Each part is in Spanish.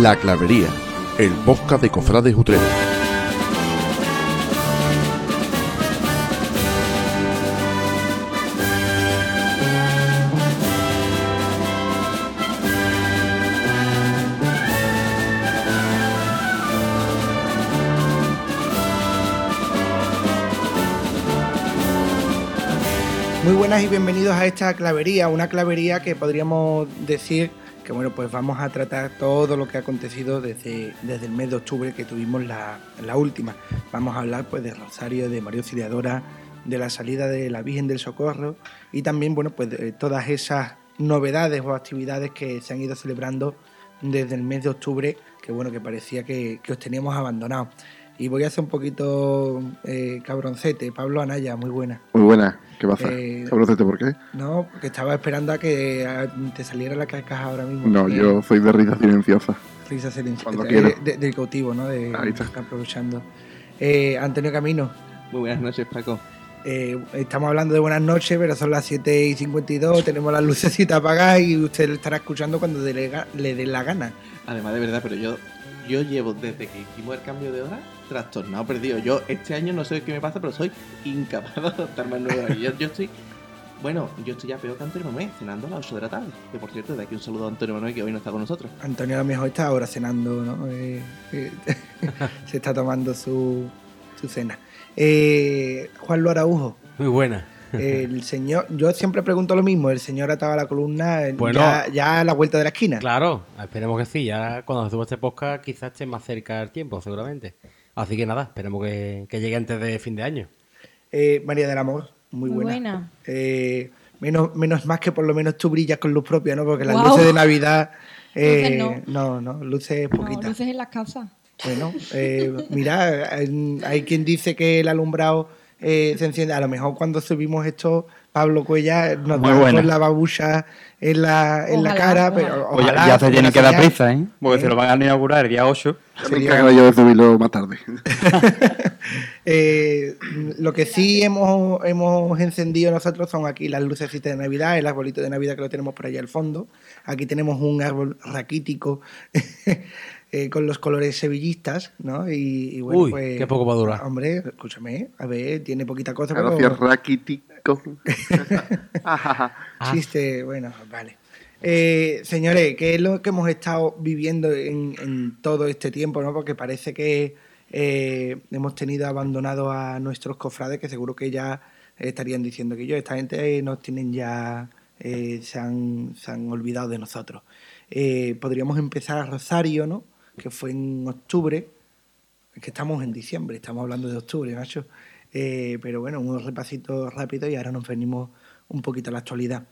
La Clavería, el podcast de Cofrades Utrera. Muy buenas y bienvenidos a esta clavería, una clavería que podríamos decir que bueno, pues vamos a tratar todo lo que ha acontecido desde, desde el mes de octubre que tuvimos la, la última. Vamos a hablar pues de Rosario, de María Auxiliadora, de la salida de la Virgen del Socorro y también bueno, pues de todas esas novedades o actividades que se han ido celebrando desde el mes de octubre, que bueno, que parecía que, que os teníamos abandonados. Y voy a hacer un poquito eh, cabroncete. Pablo Anaya, muy buena. Muy buena. ¿Qué pasa? Eh, ¿Cabroncete por qué? No, porque estaba esperando a que te saliera la carcaja ahora mismo. No, porque yo soy de risa silenciosa. Risa silenciosa. Cuando Eh, quiera. de- del cautivo, ¿no? De, Ahí está. aprovechando. Eh, Antonio Camino, Muy buenas noches, Paco. eh, estamos hablando de buenas noches, pero son las 7 y 52, tenemos las lucecitas apagadas y usted lo estará escuchando cuando le dé ga- le dé la gana. Además, de verdad, pero yo, yo llevo desde que hicimos el cambio de hora trastornado, perdido. Yo este año no sé qué me pasa, pero soy incapaz de adaptarme al nuevo horario. Yo, yo estoy. Bueno, yo estoy ya peor que Antonio Manuel, cenando a las 8 de la tarde. Que por cierto, de aquí un saludo a Antonio Manuel que hoy no está con nosotros. Antonio a lo mejor está ahora cenando, ¿no? Eh, eh, se está tomando su, su cena. Eh, Juan Luis Araujo. Muy buena. El señor, yo siempre pregunto lo mismo, el señor ataba la columna eh, Bueno. ya, ya a la vuelta de la esquina. Claro, esperemos que sí. Ya cuando suba este podcast quizás esté más cerca el tiempo, seguramente. Así que nada, esperemos que, que llegue antes de fin de año. Eh, María del Amor, muy Muy buena. buena. Eh, menos, menos más que por lo menos tú brillas con luz propia, ¿no? Porque las luces de Navidad... eh, Luces no, no, luces No, poquitas. luces en las casas. Bueno, eh, mira, hay hay quien dice que el alumbrado eh, se enciende. A lo mejor cuando subimos esto, Pablo Cuella nos Muy da buena. con la babucha en la, en la Ojalá, cara, ojalá. pero Pues ya- ojalá, ya se tiene que dar prisa, ¿eh? Porque ¿Eh? se lo van a inaugurar el día 8. Ya me Sería- encargaré yo de subirlo más tarde. Eh, lo que sí hemos, hemos encendido nosotros son aquí las lucecitas de Navidad, el arbolito de Navidad que lo tenemos por allá al fondo. Aquí tenemos un árbol raquítico eh, con los colores sevillistas, ¿no? Y, y bueno, Uy, pues, qué poco va a durar. Hombre, escúchame, a ver, tiene poquita cosa, pero. Ajaja. Ah. chiste, bueno, vale. Eh, señores, ¿qué es lo que hemos estado viviendo en, en todo este tiempo? ¿no? Porque parece que eh, hemos tenido abandonado a nuestros cofrades, que seguro que ya estarían diciendo que yo, esta gente nos tienen ya, eh, se, han, se han olvidado de nosotros. Eh, podríamos empezar a Rosario, ¿no? Que fue en octubre, que estamos en diciembre, estamos hablando de octubre, macho. Eh, pero bueno, un repasito rápido y ahora nos venimos un poquito a la actualidad.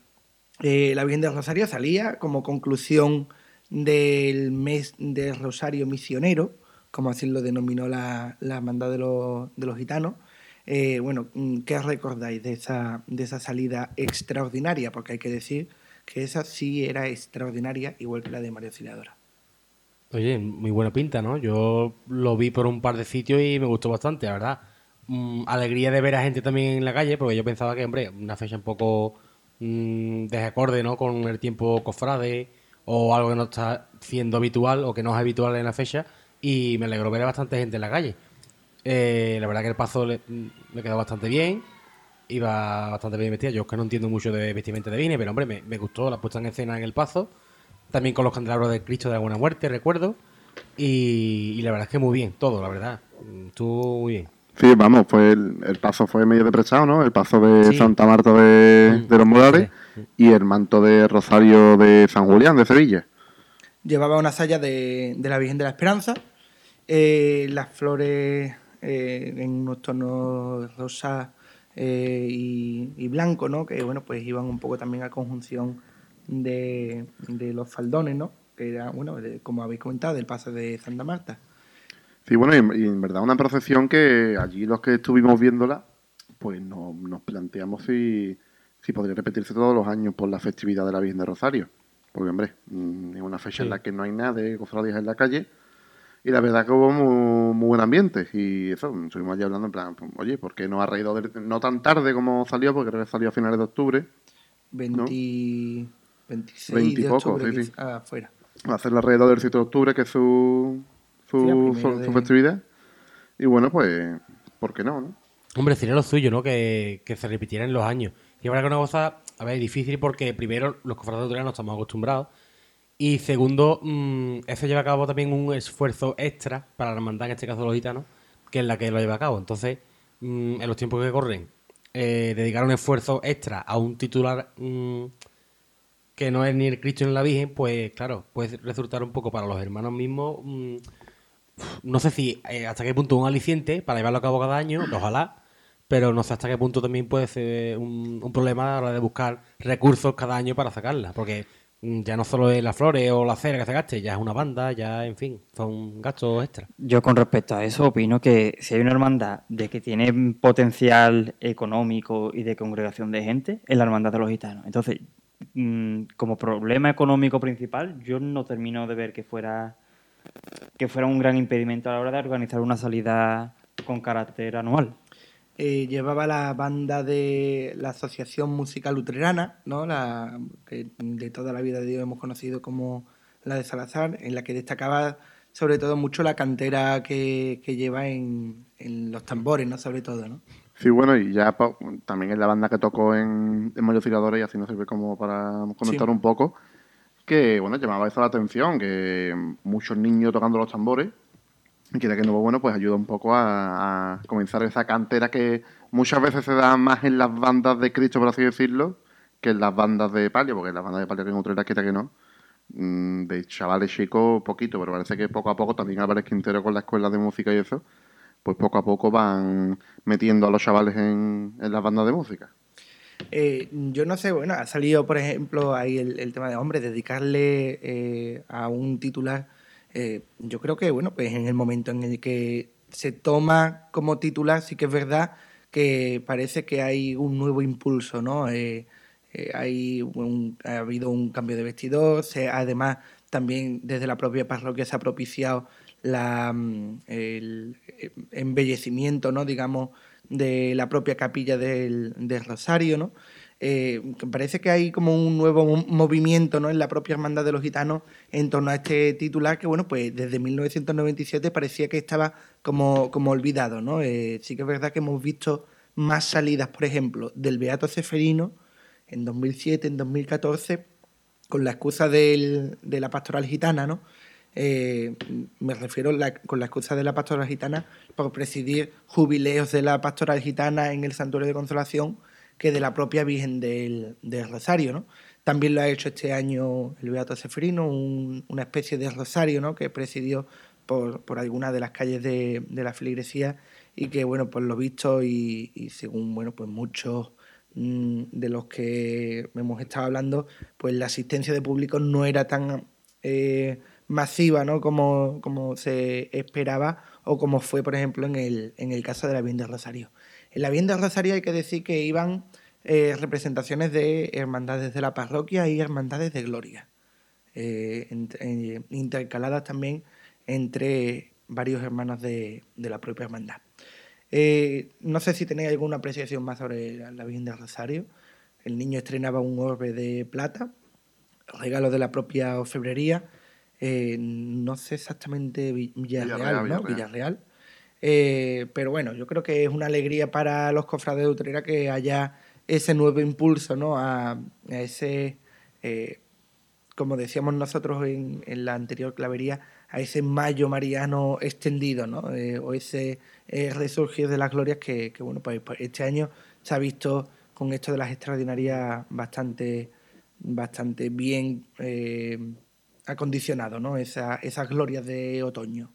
Eh, la Virgen del Rosario salía como conclusión del mes del Rosario Misionero, como así lo denominó la, la hermandad de los, de los gitanos. Eh, bueno, ¿qué recordáis de esa, de esa salida extraordinaria? Porque hay que decir que esa sí era extraordinaria, igual que la de María Auxiliadora. Oye, muy buena pinta, ¿no? Yo lo vi por un par de sitios y me gustó bastante, la verdad. Mm, alegría de ver a gente también en la calle, porque yo pensaba que, hombre, una fecha un poco mm, desacorde, ¿no? Con el tiempo cofrade o algo que no está siendo habitual o que no es habitual en la fecha. Y me alegró ver a bastante gente en la calle. Eh, la verdad que el paso le, me quedó bastante bien. Iba bastante bien vestida. Yo es que no entiendo mucho de vestimenta de vine, pero hombre, me, me gustó la puesta en escena en el paso. También con los candelabros de Cristo de la Buena Muerte, recuerdo. Y, y la verdad es que muy bien, todo, la verdad. Estuvo muy bien. Sí, vamos, pues el, el paso fue medio deprechado, ¿no? El paso de Sí. Santa Marta de, Mm, de los Molares y el manto de Rosario de San Julián, de Sevilla. Llevaba una saya de, de la Virgen de la Esperanza, eh, las flores eh, en unos tonos rosa eh, y, y blanco, ¿no? Que bueno, pues iban un poco también a conjunción de, de los faldones, ¿no? Que era, bueno, de- como habéis comentado, del paso de Santa Marta. Sí, bueno, y, y en verdad una procesión que allí los que estuvimos viéndola, pues no- nos planteamos si, si podría repetirse todos los años por la festividad de la Virgen de Rosario. Porque, hombre, mm, es una fecha en la que no hay nada de cofradías en la calle. Y la verdad que hubo muy, muy buen ambiente. Y eso, estuvimos allí hablando en plan, pues, oye, ¿por qué no ha reído de- no tan tarde como salió? Porque creo que salió a finales de octubre. 20, 26 20 y de poco, octubre sí, sí. afuera. Va a ser alrededor del 7 de octubre, que es su, su, Sí, a primero su- de- su festividad. Y bueno, pues, ¿por qué no? no? Hombre, sería lo suyo, ¿no? Que, que se repitieran los años. Y ahora que una cosa, a ver, difícil porque primero los cofrades de no estamos acostumbrados. Y segundo, mm, eso lleva a cabo también un esfuerzo extra para la hermandad, en este caso los gitanos, que es la que lo lleva a cabo. Entonces, mm, en los tiempos que corren, eh, dedicar un esfuerzo extra a un titular mm, que no es ni el Cristo ni la Virgen, pues claro, puede resultar un poco para los hermanos mismos. mm, no sé si eh, hasta qué punto un aliciente para llevarlo a cabo cada año, ojalá, pero no sé hasta qué punto también puede ser un, problema a la hora de buscar recursos cada año para sacarla, porque mm, ya no solo es las flores o la cera que se ya es una banda, ya, en fin, son gastos extra. Yo con respecto a eso opino que si hay una hermandad de que tiene potencial económico y de congregación de gente, es la hermandad de los gitanos. Entonces, mm, como problema económico principal, yo no termino de ver que fuera que fuera un gran impedimento a la hora de organizar una salida con carácter anual. eh, llevaba la banda de la Asociación Musical Luterana, ¿no? la, que de toda la vida de Dios hemos conocido como la de Salazar, en la que destacaba sobre todo mucho la cantera que, que lleva en, en los tambores, ¿no? sobre todo. ¿no? Sí, bueno, y ya también es la banda que tocó en, en Mario y así nos sirve como para comentar Sí. un poco. Que, bueno, llamaba eso la atención, que muchos niños tocando los tambores, y que de que nuevo, bueno, pues ayuda un poco a, a comenzar esa cantera que muchas veces se da más en las bandas de Cristo, por así decirlo, que en las bandas de palio, porque las bandas de palio que en Utrera quita que no. Mm, De chavales chicos, poquito, pero parece que poco a poco también Álvarez Quintero con la escuela de música y eso, pues poco a poco van metiendo a los chavales en, las bandas de música. Eh, yo no sé, bueno, ha salido, por ejemplo, ahí el, tema de, hombre, dedicarle eh, a un titular. eh, yo creo que, bueno, pues en el momento en el que se toma como titular, sí que es verdad que parece que hay un nuevo impulso, ¿no? Hay un- ha habido un cambio de vestidor, además también desde la propia parroquia se ha propiciado mm, el embellecimiento, ¿no? digamos, de la propia capilla del, del Rosario, ¿no? Eh, parece que hay como un nuevo mo- movimiento ¿no? en la propia hermandad de los gitanos en torno a este titular que, bueno, pues desde 1997 parecía que estaba como, como olvidado, ¿no? Eh, sí que es verdad que hemos visto más salidas, por ejemplo, del Beato Ceferino en 2007, en 2014, con la excusa del- de la pastoral gitana, ¿no? Eh, me refiero con la excusa de la pastoral gitana por presidir jubileos de la pastoral gitana en el Santuario de Consolación que de la propia Virgen del, del Rosario, ¿no? También lo ha hecho este año el Beato Ceferino, un- una especie de rosario, ¿no? Que presidió por, por algunas de las calles de, de la feligresía y que, bueno, por lo visto y, y según, bueno, pues muchos mm, de los que hemos estado hablando, pues la asistencia de público no era tan eh, masiva ¿no? como, como se esperaba o como fue, por ejemplo, en el, en el caso de la Virgen del Rosario. En la Virgen del Rosario hay que decir que iban eh, representaciones de hermandades de la parroquia y hermandades de gloria, eh, intercaladas también entre varios hermanos de, de la propia hermandad. Eh, no sé si tenéis alguna apreciación más sobre la, la Virgen Rosario. El niño estrenaba un orbe de plata, regalo de la propia orfebrería. Eh, no sé exactamente Vi- Villarreal, Villarreal, ¿no? Villarreal. Villarreal. Eh, pero bueno, yo creo que es una alegría para los cofrades de Utrera que haya ese nuevo impulso, ¿no? A, a ese, eh, como decíamos nosotros en, en la anterior clavería, a ese mayo mariano extendido, ¿no? O ese resurgir de las glorias que, que, bueno, pues pues este año se ha visto con esto de las extraordinarias bastante, bastante bien eh, acondicionado, ¿no? Esa- esas glorias de otoño.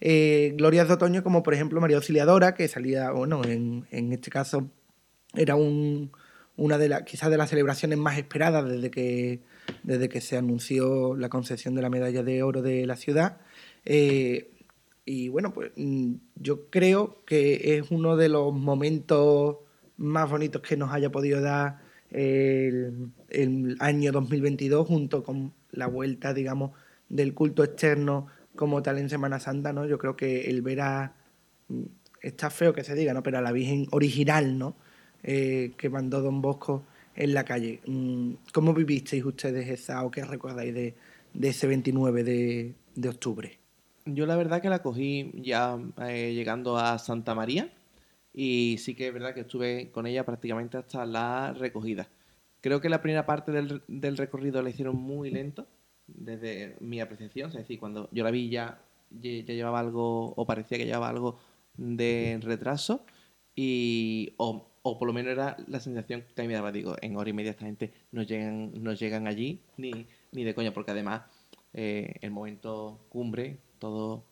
Eh, glorias de otoño como por ejemplo María Auxiliadora, que salía, bueno, en, en este caso era un, una de las, quizás de las celebraciones más esperadas desde que, desde que se anunció la concesión de la medalla de oro de la ciudad. Eh, y bueno, pues mm, yo creo que es uno de los momentos más bonitos que nos haya podido dar el, año 2022 junto con la vuelta, digamos, del culto externo como tal en Semana Santa, ¿no? Yo creo que el ver a... mm, Está feo que se diga, ¿no? Pero a la Virgen original, ¿no? Eh, que mandó Don Bosco en la calle. Mm, ¿Cómo vivisteis ustedes esa o qué recordáis de, de ese 29 de, de octubre? Yo la verdad que la cogí ya eh, llegando a Santa María y sí que es verdad que estuve con ella prácticamente hasta la recogida. Creo que la primera parte del, del recorrido la hicieron muy lento, desde mi apreciación, es decir, cuando yo la vi ya, ya llevaba algo, o parecía que llevaba algo de retraso, y, o, o por lo menos era la sensación que me daba, digo, en hora y media esta gente no llegan, no llegan allí ni, ni de coña, porque además eh, el momento cumbre, todos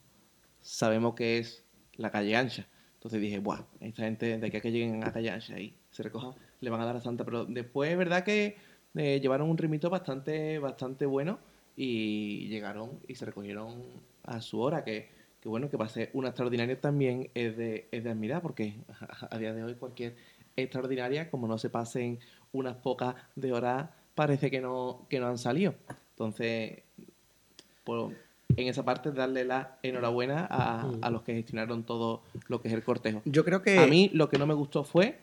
sabemos que es la calle ancha. Entonces dije, buah, esta gente de aquí a que lleguen a calle ancha y se recojan, le van a dar a Santa. Pero después es verdad que eh, llevaron un ritmito bastante, bastante bueno y llegaron y se recogieron a su hora, que, que bueno, que pase una extraordinaria también es de, es de admirar, porque a día de hoy cualquier extraordinaria, como no se pasen unas pocas de horas, parece que no, que no han salido. Entonces, pues, en esa parte darle la enhorabuena a, a los que gestionaron todo lo que es el cortejo. Yo creo que... A mí lo que no me gustó fue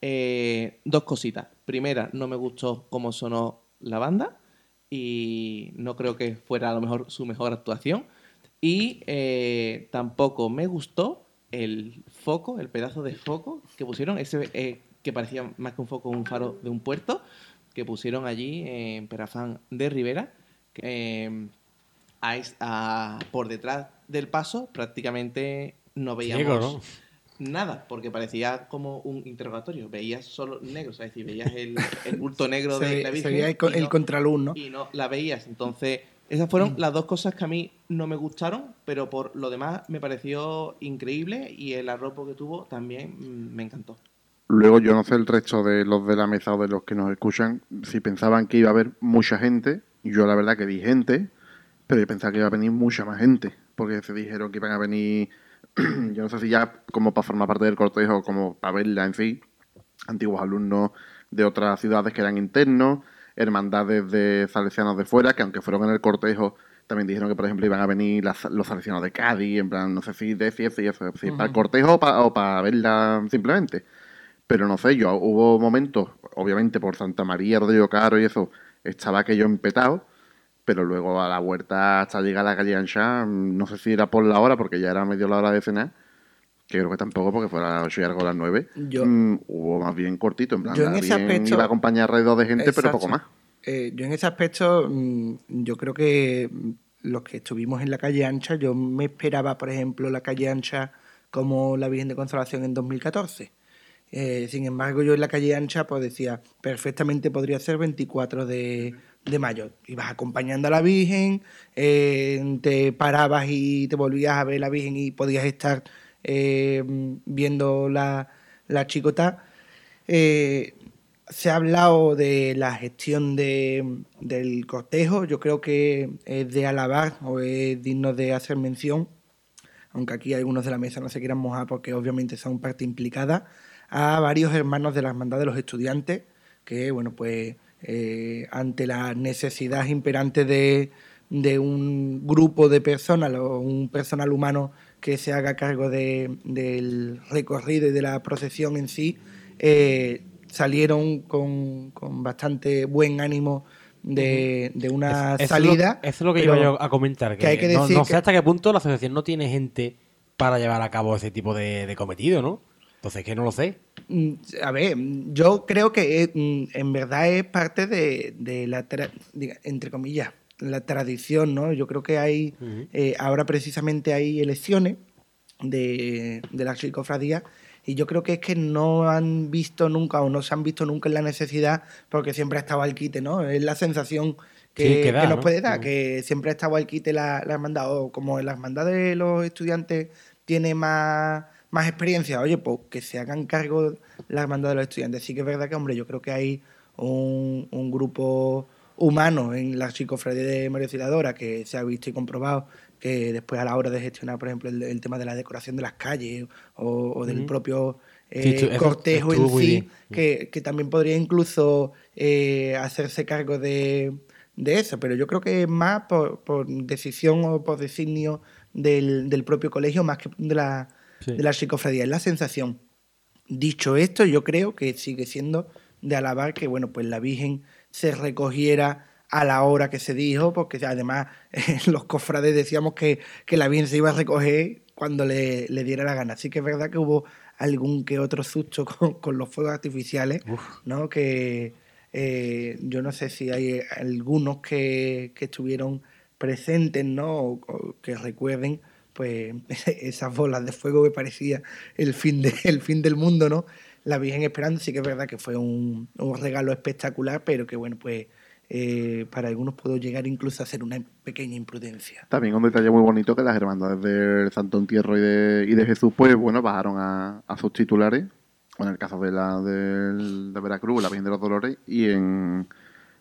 eh, dos cositas. Primera, no me gustó cómo sonó la banda y no creo que fuera a lo mejor su mejor actuación. Y eh, tampoco me gustó el foco, el pedazo de foco que pusieron, ese eh, que parecía más que un foco, un faro de un puerto, que pusieron allí en Perafán de Rivera. eh, a a- por detrás del paso prácticamente no veíamos Ciego, ¿no? nada, porque parecía como un interrogatorio. Veías solo negro, es decir, veías el, el bulto negro de la se Virgen. veía el, el no- contraluz, ¿no? y no la veías. Entonces, esas fueron las dos cosas que a mí no me gustaron, pero por lo demás me pareció increíble y el arropo que tuvo también mm, me encantó. Luego yo no sé el resto de los de la mesa o de los que nos escuchan si pensaban que iba a haber mucha gente. Yo la verdad que vi gente, pero yo pensaba que iba a venir mucha más gente, porque se dijeron que iban a venir, yo no sé si ya como para formar parte del cortejo o como para verla en sí, antiguos alumnos de otras ciudades que eran internos, hermandades de salesianos de fuera, que aunque fueron en el cortejo, también dijeron que, por ejemplo, iban a venir las- los salesianos de Cádiz, en plan, no sé si de y eso, si para el cortejo o para, o para verla simplemente. Pero no sé, yo hubo momentos, obviamente por Santa María, Rodrigo Caro y eso, estaba aquello empetado, pero luego a la vuelta hasta llegar a la calle Ancha, mm, no sé si era por la hora, porque ya era medio la hora de cenar, que creo que tampoco, porque fuera a las 8 y algo a las 9, Yo- mm, hubo más bien cortito, en plan, Yo en más ese bien aspecto- iba a acompañar alrededor de gente, pero poco más. Eh, yo en ese aspecto, mm, yo creo que los que estuvimos en la calle ancha, yo me esperaba, por ejemplo, la calle ancha como la Virgen de Consolación en 2014. Eh, sin embargo, yo en la calle ancha, pues decía, perfectamente podría ser 24 de, de mayo. Ibas acompañando a la Virgen, eh, te parabas y te volvías a ver la Virgen y podías estar eh, viendo la, la chicota. Se ha hablado de la gestión de, del cortejo. Yo creo que es de alabar o es digno de hacer mención, aunque aquí algunos de la mesa no se quieran mojar porque obviamente son parte implicada, a varios hermanos de la Hermandad de los Estudiantes que, bueno, pues eh, ante la necesidad imperante de, de un grupo de personas o un personal humano que se haga cargo de- del recorrido y de la procesión en sí, eh, salieron con, con bastante buen ánimo de, de una es salida. Eso es lo que iba yo a comentar. Que, que hay que no, decir no sé hasta qué punto la asociación no tiene gente para llevar a cabo ese tipo de, de cometido, ¿no? Entonces, que no lo sé. Mm, A ver, yo creo que es, mm, en verdad es parte de, de la, entre comillas, la tradición, ¿no? Yo creo que hay, eh, ahora precisamente hay elecciones de, de la cofradía y yo creo que es que no han visto nunca o no se han visto nunca en la necesidad porque siempre ha estado al quite, ¿no? Es la sensación que, Sí, que da, que nos ¿no? puede dar, que siempre ha estado al quite la, la hermandad o como la hermandad de los estudiantes tiene más, más experiencia, oye, pues que se hagan cargo la hermandad de los estudiantes. Sí que es verdad que, hombre, yo creo que hay un, un grupo humano en la psicofradía de María Auxiliadora que se ha visto y comprobado que después a la hora de gestionar, por ejemplo, el, el tema de la decoración de las calles o, o del propio eh, Sí, cortejo en sí, que también podría incluso eh, hacerse cargo de, de eso, pero yo creo que es más por, por decisión o por designio del, del propio colegio más que de la, Sí. de la psicofradía, es la sensación. Dicho esto, yo creo que sigue siendo de alabar que bueno, pues la Virgen se recogiera a la hora que se dijo, porque además los cofrades decíamos que, que la Virgen se iba a recoger cuando le, le, diera la gana. Así que es verdad que hubo algún que otro susto con, con los fuegos artificiales, ¿no? Que eh, yo no sé si hay algunos que, que estuvieron presentes, ¿no? O, o que recuerden pues esas bolas de fuego que parecía el fin, de, el fin del mundo, ¿no? La Virgen esperando, sí que es verdad que fue un, un regalo espectacular, pero que bueno, pues eh, para algunos puedo llegar incluso a ser una pequeña imprudencia. También un detalle muy bonito que las hermandades del Santo Entierro y de, y de Jesús, pues bueno, bajaron a, a sus titulares, en el caso de la del, de Veracruz, la Virgen de los Dolores, y en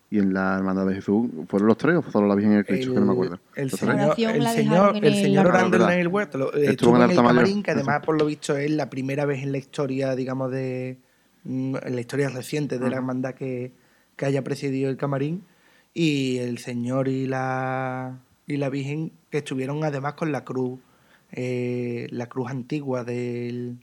y en la Hermandad de Jesús, ¿fueron los tres o solo la Virgen y el Cristo? que no me acuerdo. El ¿Los señor, el señor, en el el señor orando en el huerto, lo- Estuvo estuvo en en el el altar mayor, camarín, que además por lo visto es la primera vez en la historia, digamos, de mm, en la historia reciente de la hermandad que, que haya presidido el camarín. Y el señor y la y la Virgen que estuvieron además con la cruz, eh, la cruz antigua del,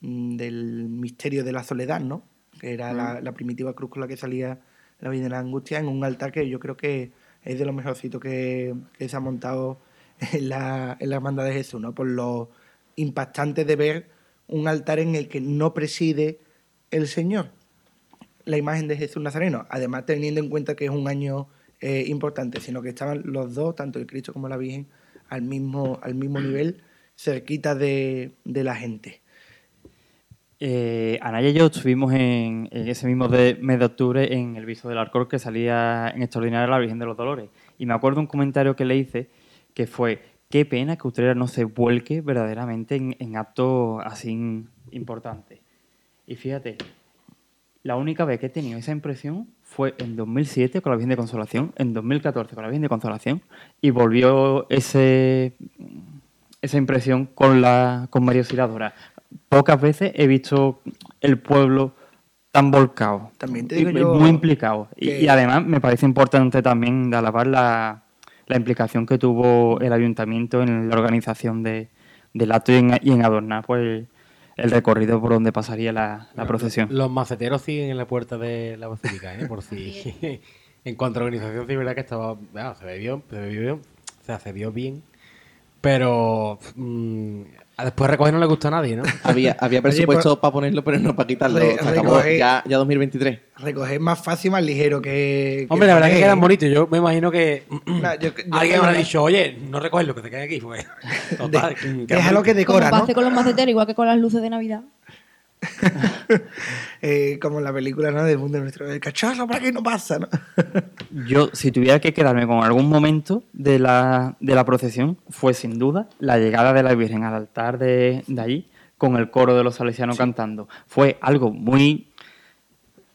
mm, del misterio de la soledad, ¿no? Que era la, la primitiva cruz con la que salía la Virgen de la Angustia en un altar que yo creo que es de lo mejorcito que, se ha montado en la, en la Hermandad de Jesús, ¿no? Por lo impactante de ver un altar en el que no preside el Señor, la imagen de Jesús Nazareno, además teniendo en cuenta que es un año eh, importante, sino que estaban los dos, tanto el Cristo como la Virgen, al mismo, al mismo nivel, cerquita de, de la gente. Eh, Anaya y yo estuvimos en, ese mismo mes de octubre en el viso del Arcor que salía en Extraordinaria la Virgen de los Dolores. Y me acuerdo un comentario que le hice que fue, qué pena que Utrera no se vuelque verdaderamente en, en actos así importantes. Y fíjate, la única vez que he tenido esa impresión fue en 2007 con la Virgen de Consolación, en 2014 con la Virgen de Consolación, y volvió ese, esa impresión con, la, con María. Pocas veces he visto el pueblo tan volcado, También te digo y yo muy implicado. Y, que- y además me parece importante también de alabar la, la implicación que tuvo el ayuntamiento en la organización de, del acto y en, y en adornar pues, el recorrido por donde pasaría la, la procesión. Los maceteros siguen en la puerta de la basílica, ¿eh? Por si. en cuanto a organización, sí, verdad que estaba. se bebió, se bebió bien, o sea, se vio bien. Pero. mm, después recoger no le gusta a nadie, ¿no? Había, había Oye, presupuesto para ponerlo, pero no para quitarlo. Re- recoger- ya, ya 2023. Recoger más fácil, más ligero que... que Hombre, la verdad que poner, quedan bonitos. Yo me imagino que. Nah, yo- yo Alguien habrá que- dicho, oye, no recoges lo que te queda aquí. Pues. Total, que Déjalo que decora, Como ¿no? pase con los maceteros, igual que con las luces de Navidad. Eh, como en la película ¿no? del mundo nuestro. El cacharro, ¿para qué no pasa? ¿no? Yo, si tuviera que quedarme con algún momento de la, de la procesión, fue sin duda la llegada de la Virgen al altar de, de allí, con el coro de los salesianos cantando. Fue algo muy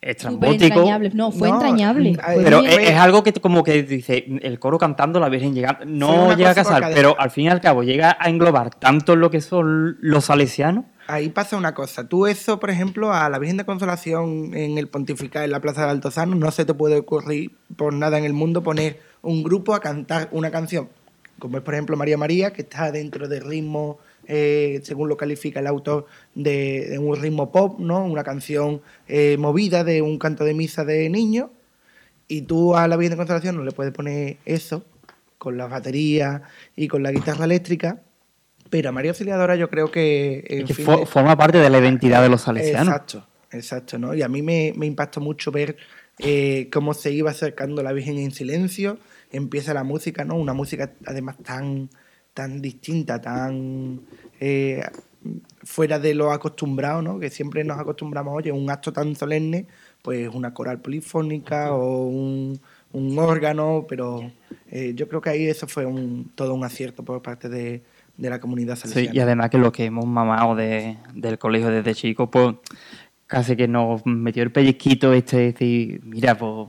estrambótico. entrañable. No, fue No, entrañable. Fue Pero es, es algo que como que dice, el coro cantando, la Virgen llegando. No llega a casar, pero al fin y al cabo llega a englobar tanto lo que son los salesianos. Ahí pasa una cosa. Tú eso, por ejemplo, a la Virgen de Consolación en el Pontifical, en la Plaza de Altozano, no se te puede ocurrir por nada en el mundo poner un grupo a cantar una canción. Como es, por ejemplo, María María, que está dentro del ritmo, eh, según lo califica el autor, de, un ritmo pop, ¿no? Una canción eh, movida de un canto de misa de niño. Y tú a la Virgen de Consolación no le puedes poner eso, con las baterías y con la guitarra eléctrica. Pero María Auxiliadora yo creo que... en que fin fo- de- forma parte de la identidad de los salesianos. Exacto, exacto, ¿no? Y a mí me, me impactó mucho ver eh, cómo se iba acercando la Virgen en silencio, empieza la música, ¿no? Una música además tan, tan distinta, tan eh, fuera de lo acostumbrado, ¿no? Que siempre nos acostumbramos, oye, un acto tan solemne, pues una coral polifónica o un, un órgano, pero eh, yo creo que ahí eso fue un, todo un acierto por parte de, de la comunidad Sí, salesiana. y además que lo que hemos mamado de- del colegio desde chicos, pues casi que nos metió el pellizquito este de decir, mira, pues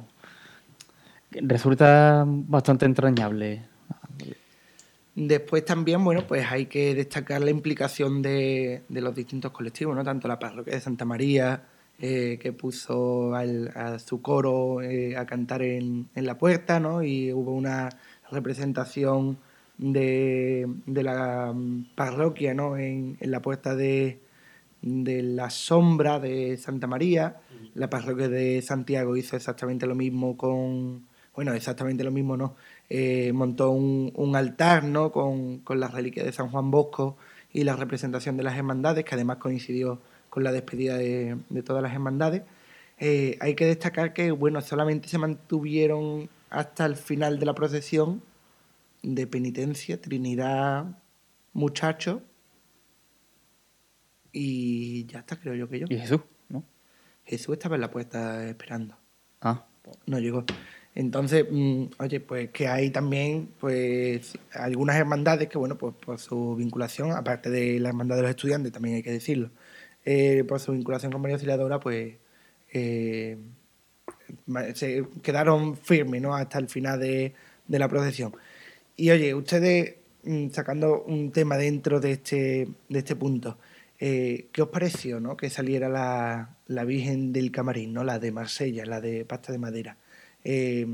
resulta bastante entrañable. Después también, bueno, pues hay que destacar la implicación de, de los distintos colectivos, ¿no? Tanto la parroquia de Santa María, eh, que puso al- a su coro eh, a cantar en, en la puerta, ¿no? Y hubo una representación de, de la mm, parroquia, ¿no? En, en la puerta de, de la sombra de Santa María. La parroquia de Santiago hizo exactamente lo mismo con, bueno, exactamente lo mismo, ¿no? Eh, montó un, un altar, ¿no? Con, con las reliquias de San Juan Bosco y la representación de las hermandades, que además coincidió con la despedida de, de todas las hermandades. Eh, hay que destacar que, bueno, solamente se mantuvieron hasta el final de la procesión de penitencia, Trinidad, muchacho, y ya está, creo yo que yo. Y Jesús, ¿no? Jesús estaba en la puerta esperando. Ah, No llegó. Entonces, mm, oye, pues que hay también pues algunas hermandades que, bueno, pues por su vinculación, aparte de la hermandad de los estudiantes, también hay que decirlo, eh, por su vinculación con María Auxiliadora, pues eh, se quedaron firmes, ¿no? Hasta el final de, de la procesión. Y oye, ustedes, mm, sacando un tema dentro de este, de este punto, eh, ¿qué os pareció, no? Que saliera la, la Virgen del Camarín, ¿no? La de Marsella, la de pasta de madera. Eh,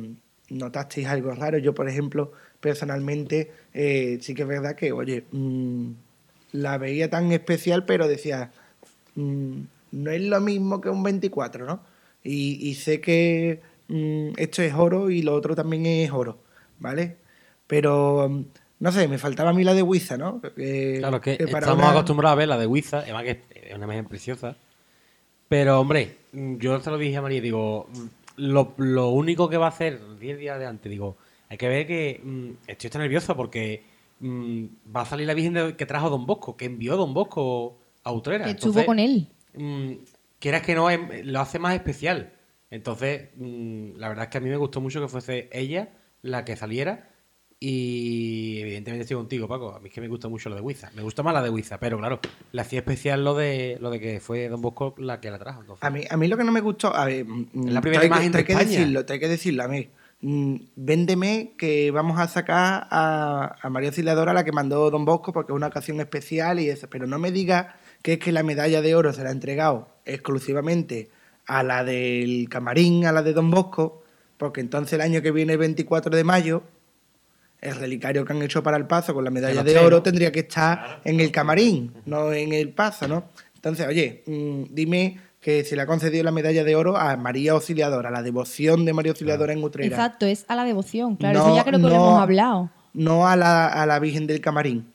¿Notasteis algo raro? Yo, por ejemplo, personalmente, eh, sí que es verdad que, oye, mm, la veía tan especial, pero decía, mm, no es lo mismo que un 24, ¿no? Y, sé que esto es oro y lo otro también es oro, ¿vale? Pero, mm, no sé, me faltaba a mí la de Wiza, ¿no? Claro, que, que para estamos una- acostumbrados a ver la de Wiza, además que es una imagen preciosa. Pero, hombre, mm, yo se lo dije a María, digo, mm, lo, lo único que va a hacer 10 días de antes, digo, hay que ver que estoy tan nervioso porque va a salir la Virgen de- que trajo Don Bosco, que envió Don Bosco a Utrera. Que estuvo con él. mm, quieras que no, lo hace más especial. Entonces, la verdad es que a mí me gustó mucho que fuese ella la que saliera. Y evidentemente estoy contigo, Paco. A mí es que me gusta mucho lo de Wiza. Me gusta más la de Wiza, pero claro, le hacía especial lo de lo de que fue Don Bosco la que la trajo. entonces. A mí, a mí lo que no me gustó, a ver, mm, la primera hay que- imagen de hay que España. decirlo, hay que decirlo, a mí. mm, Véndeme que vamos a sacar a, a María Auxiliadora, la que mandó Don Bosco, porque es una ocasión especial y eso. Pero no me digas que es que la medalla de oro se la ha entregado exclusivamente a la del camarín, a la de Don Bosco, porque entonces el año que viene, el 24 de mayo, el relicario que han hecho para el paso con la medalla de oro tendría que estar en el camarín, no en el paso, ¿no? Entonces, oye, mm, dime que se le ha concedido la medalla de oro a María Auxiliadora, la devoción de María Auxiliadora en Utrera. Exacto, es a la devoción. Claro, No, eso ya creo que lo no. hemos hablado. No a la, a la Virgen del Camarín,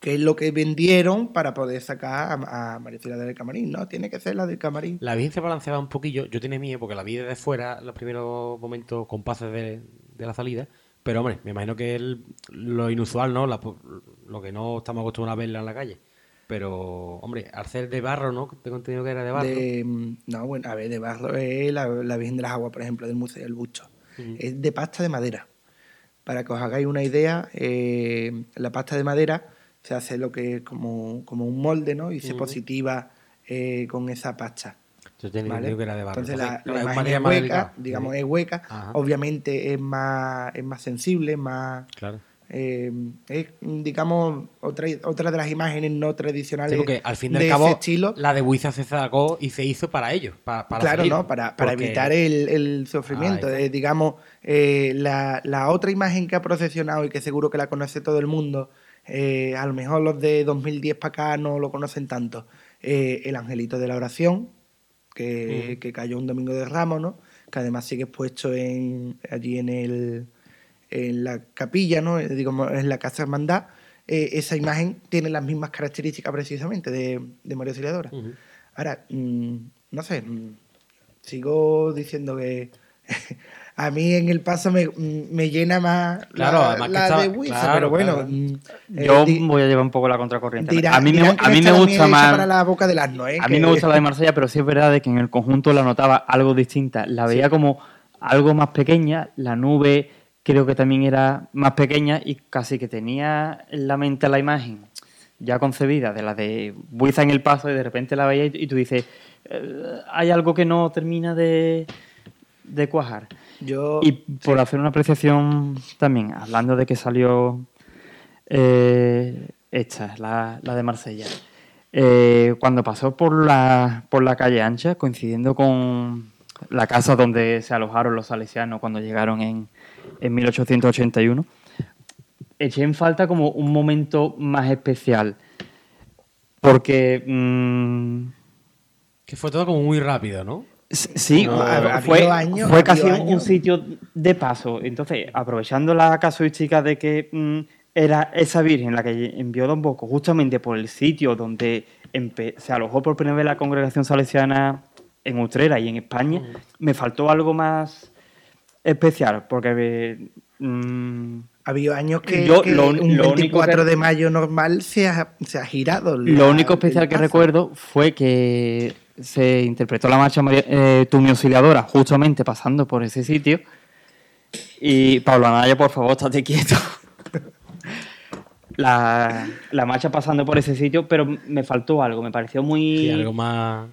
que es lo que vendieron para poder sacar a, a María Auxiliadora del Camarín, ¿no? Tiene que ser la del Camarín. La Virgen se balanceaba un poquillo. Yo tenía miedo porque la vi desde fuera los primeros momentos compases de, de la salida. Pero, hombre, me imagino que el- lo inusual, ¿no? La- lo que no estamos acostumbrados a verla en la calle. Pero, hombre, ser de barro, ¿no? Tengo entendido que era de barro. De, mm, no, bueno, a ver, de barro es la, la Virgen de las Aguas, por ejemplo, del Museo del Busto. Es de pasta de madera. Para que os hagáis una idea, eh, la pasta de madera se hace lo que es como, como un molde, ¿no? Y se positiva eh, con esa pasta. Yo tenía ¿vale? entendido que era de barro. Entonces la, imagen es hueca, delicado. digamos, Sí. es hueca. Ajá. Obviamente es más, es más sensible, más... Claro. eh, es, digamos, otra, otra de las imágenes no tradicionales Sí, al fin y al de cabo, estilo. la de Wiza se sacó y se hizo para ellos. Para, para claro, salir, ¿no? Para, para porque- evitar el, el sufrimiento. Eh, digamos, eh, la, la otra imagen que ha procesionado y que seguro que la conoce todo el mundo, eh, a lo mejor los de 2010 para acá no lo conocen tanto, el Angelito de la Oración, que, que cayó un domingo de Ramos, ¿no? Que además sigue expuesto en, allí en, el, en la capilla, ¿no? Eh, Digamos, en la Casa Hermandad. Eh, esa imagen tiene las mismas características precisamente de, de María Auxiliadora. Ahora, mm, no sé, mm, sigo diciendo que a mí en el paso me, me llena más Claro, la, además que la estaba- de Wiza, claro, pero bueno, claro. mm, eh, Yo di- voy a llevar un poco la contracorriente. dirá- a mí me, a mí me gusta más. para la boca del asno, ¿eh? A mí Que- me gusta la de Marsella, pero sí es verdad de que en el conjunto la notaba algo distinta. La veía como algo más pequeña, la nube creo que también era más pequeña y casi que tenía en la mente la imagen ya concebida de la de Buiza en el paso y de repente la veía y y tú dices, "Eh, hay algo que no termina de, de cuajar. Yo, Y por hacer una apreciación también, hablando de que salió eh, esta, la, la de Marsella, eh, cuando pasó por la, por la calle ancha, coincidiendo con la casa donde se alojaron los salesianos cuando llegaron en, en 1881, eché en falta como un momento más especial. Porque mm, Que fue todo como muy rápido, ¿no? Sí, No, fue, años- fue casi un- sitio de paso. Entonces, aprovechando la casuística de que mm, era esa virgen la que envió Don Bosco, justamente por el sitio donde se alojó por primera vez la congregación salesiana en Utrera y en España, me faltó algo más especial, porque mm, Ha habido años que, Yo que lo- un lo único 24 que- de mayo normal se ha, se ha girado. Lo único especial que recuerdo fue que se interpretó la marcha eh, Tu mi auxiliadora justamente pasando por ese sitio. Y Pablo Anaya, por favor, estate quieto. La, la marcha pasando por ese sitio, pero me faltó algo, me pareció muy... Sí, algo... algo más.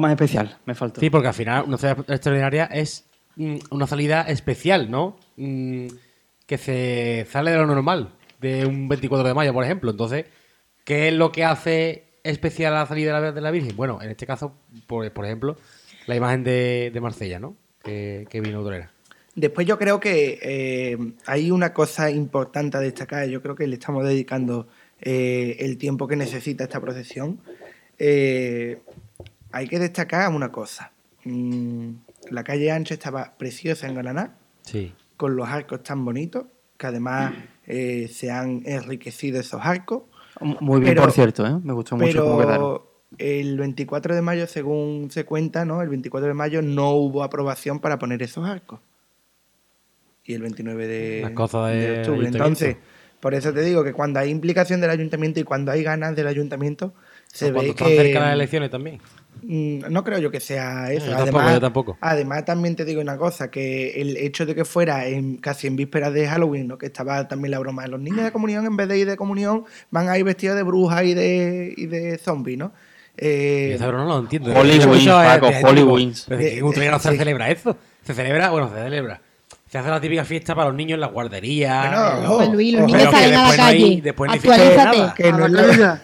más especial, me faltó. Sí, porque al final una salida extraordinaria es mm, una salida especial, ¿no? Mm, que se sale de lo normal, de un 24 de mayo, por ejemplo. Entonces, ¿qué es lo que hace especial la salida de la, de la Virgen? Bueno, en este caso, por, por ejemplo, la imagen de, de Marsella, ¿no? Que, que vino Utrera. Después yo creo que eh, hay una cosa importante a destacar. Yo creo que le estamos dedicando eh, el tiempo que necesita esta procesión. Eh, hay que destacar una cosa. Mm, la calle ancha estaba preciosa en Galaná, Sí. con los arcos tan bonitos, que además se han enriquecido esos arcos. Muy bien, pero- por cierto, ¿eh? me gustó mucho cómo quedaron. Pero el 24 de mayo, según se cuenta, ¿no? El 24 de mayo no hubo aprobación para poner esos arcos. Y el 29 de, octubre. Entonces, por eso te digo que cuando hay implicación del ayuntamiento y cuando hay ganas del ayuntamiento, se Cuando ve están que... cerca las elecciones también. Mm, No creo yo que sea eso. yo además, tampoco, yo tampoco. además, también te digo una cosa, que el hecho de que fuera en, casi en vísperas de Halloween, ¿no? que estaba también la broma de los niños de comunión, en vez de ir de comunión, van a ir vestidos de brujas y de, y de zombies, ¿no? Eh, broma no lo entiendo. A- Paco, en Eh, Utrera no se sí. celebra eso. Se celebra, bueno, se celebra. Se hace la típica fiesta para los niños en la guardería. Bueno, en los- Pues Luis, niños salen a la no calle. después no nada. que no, es la,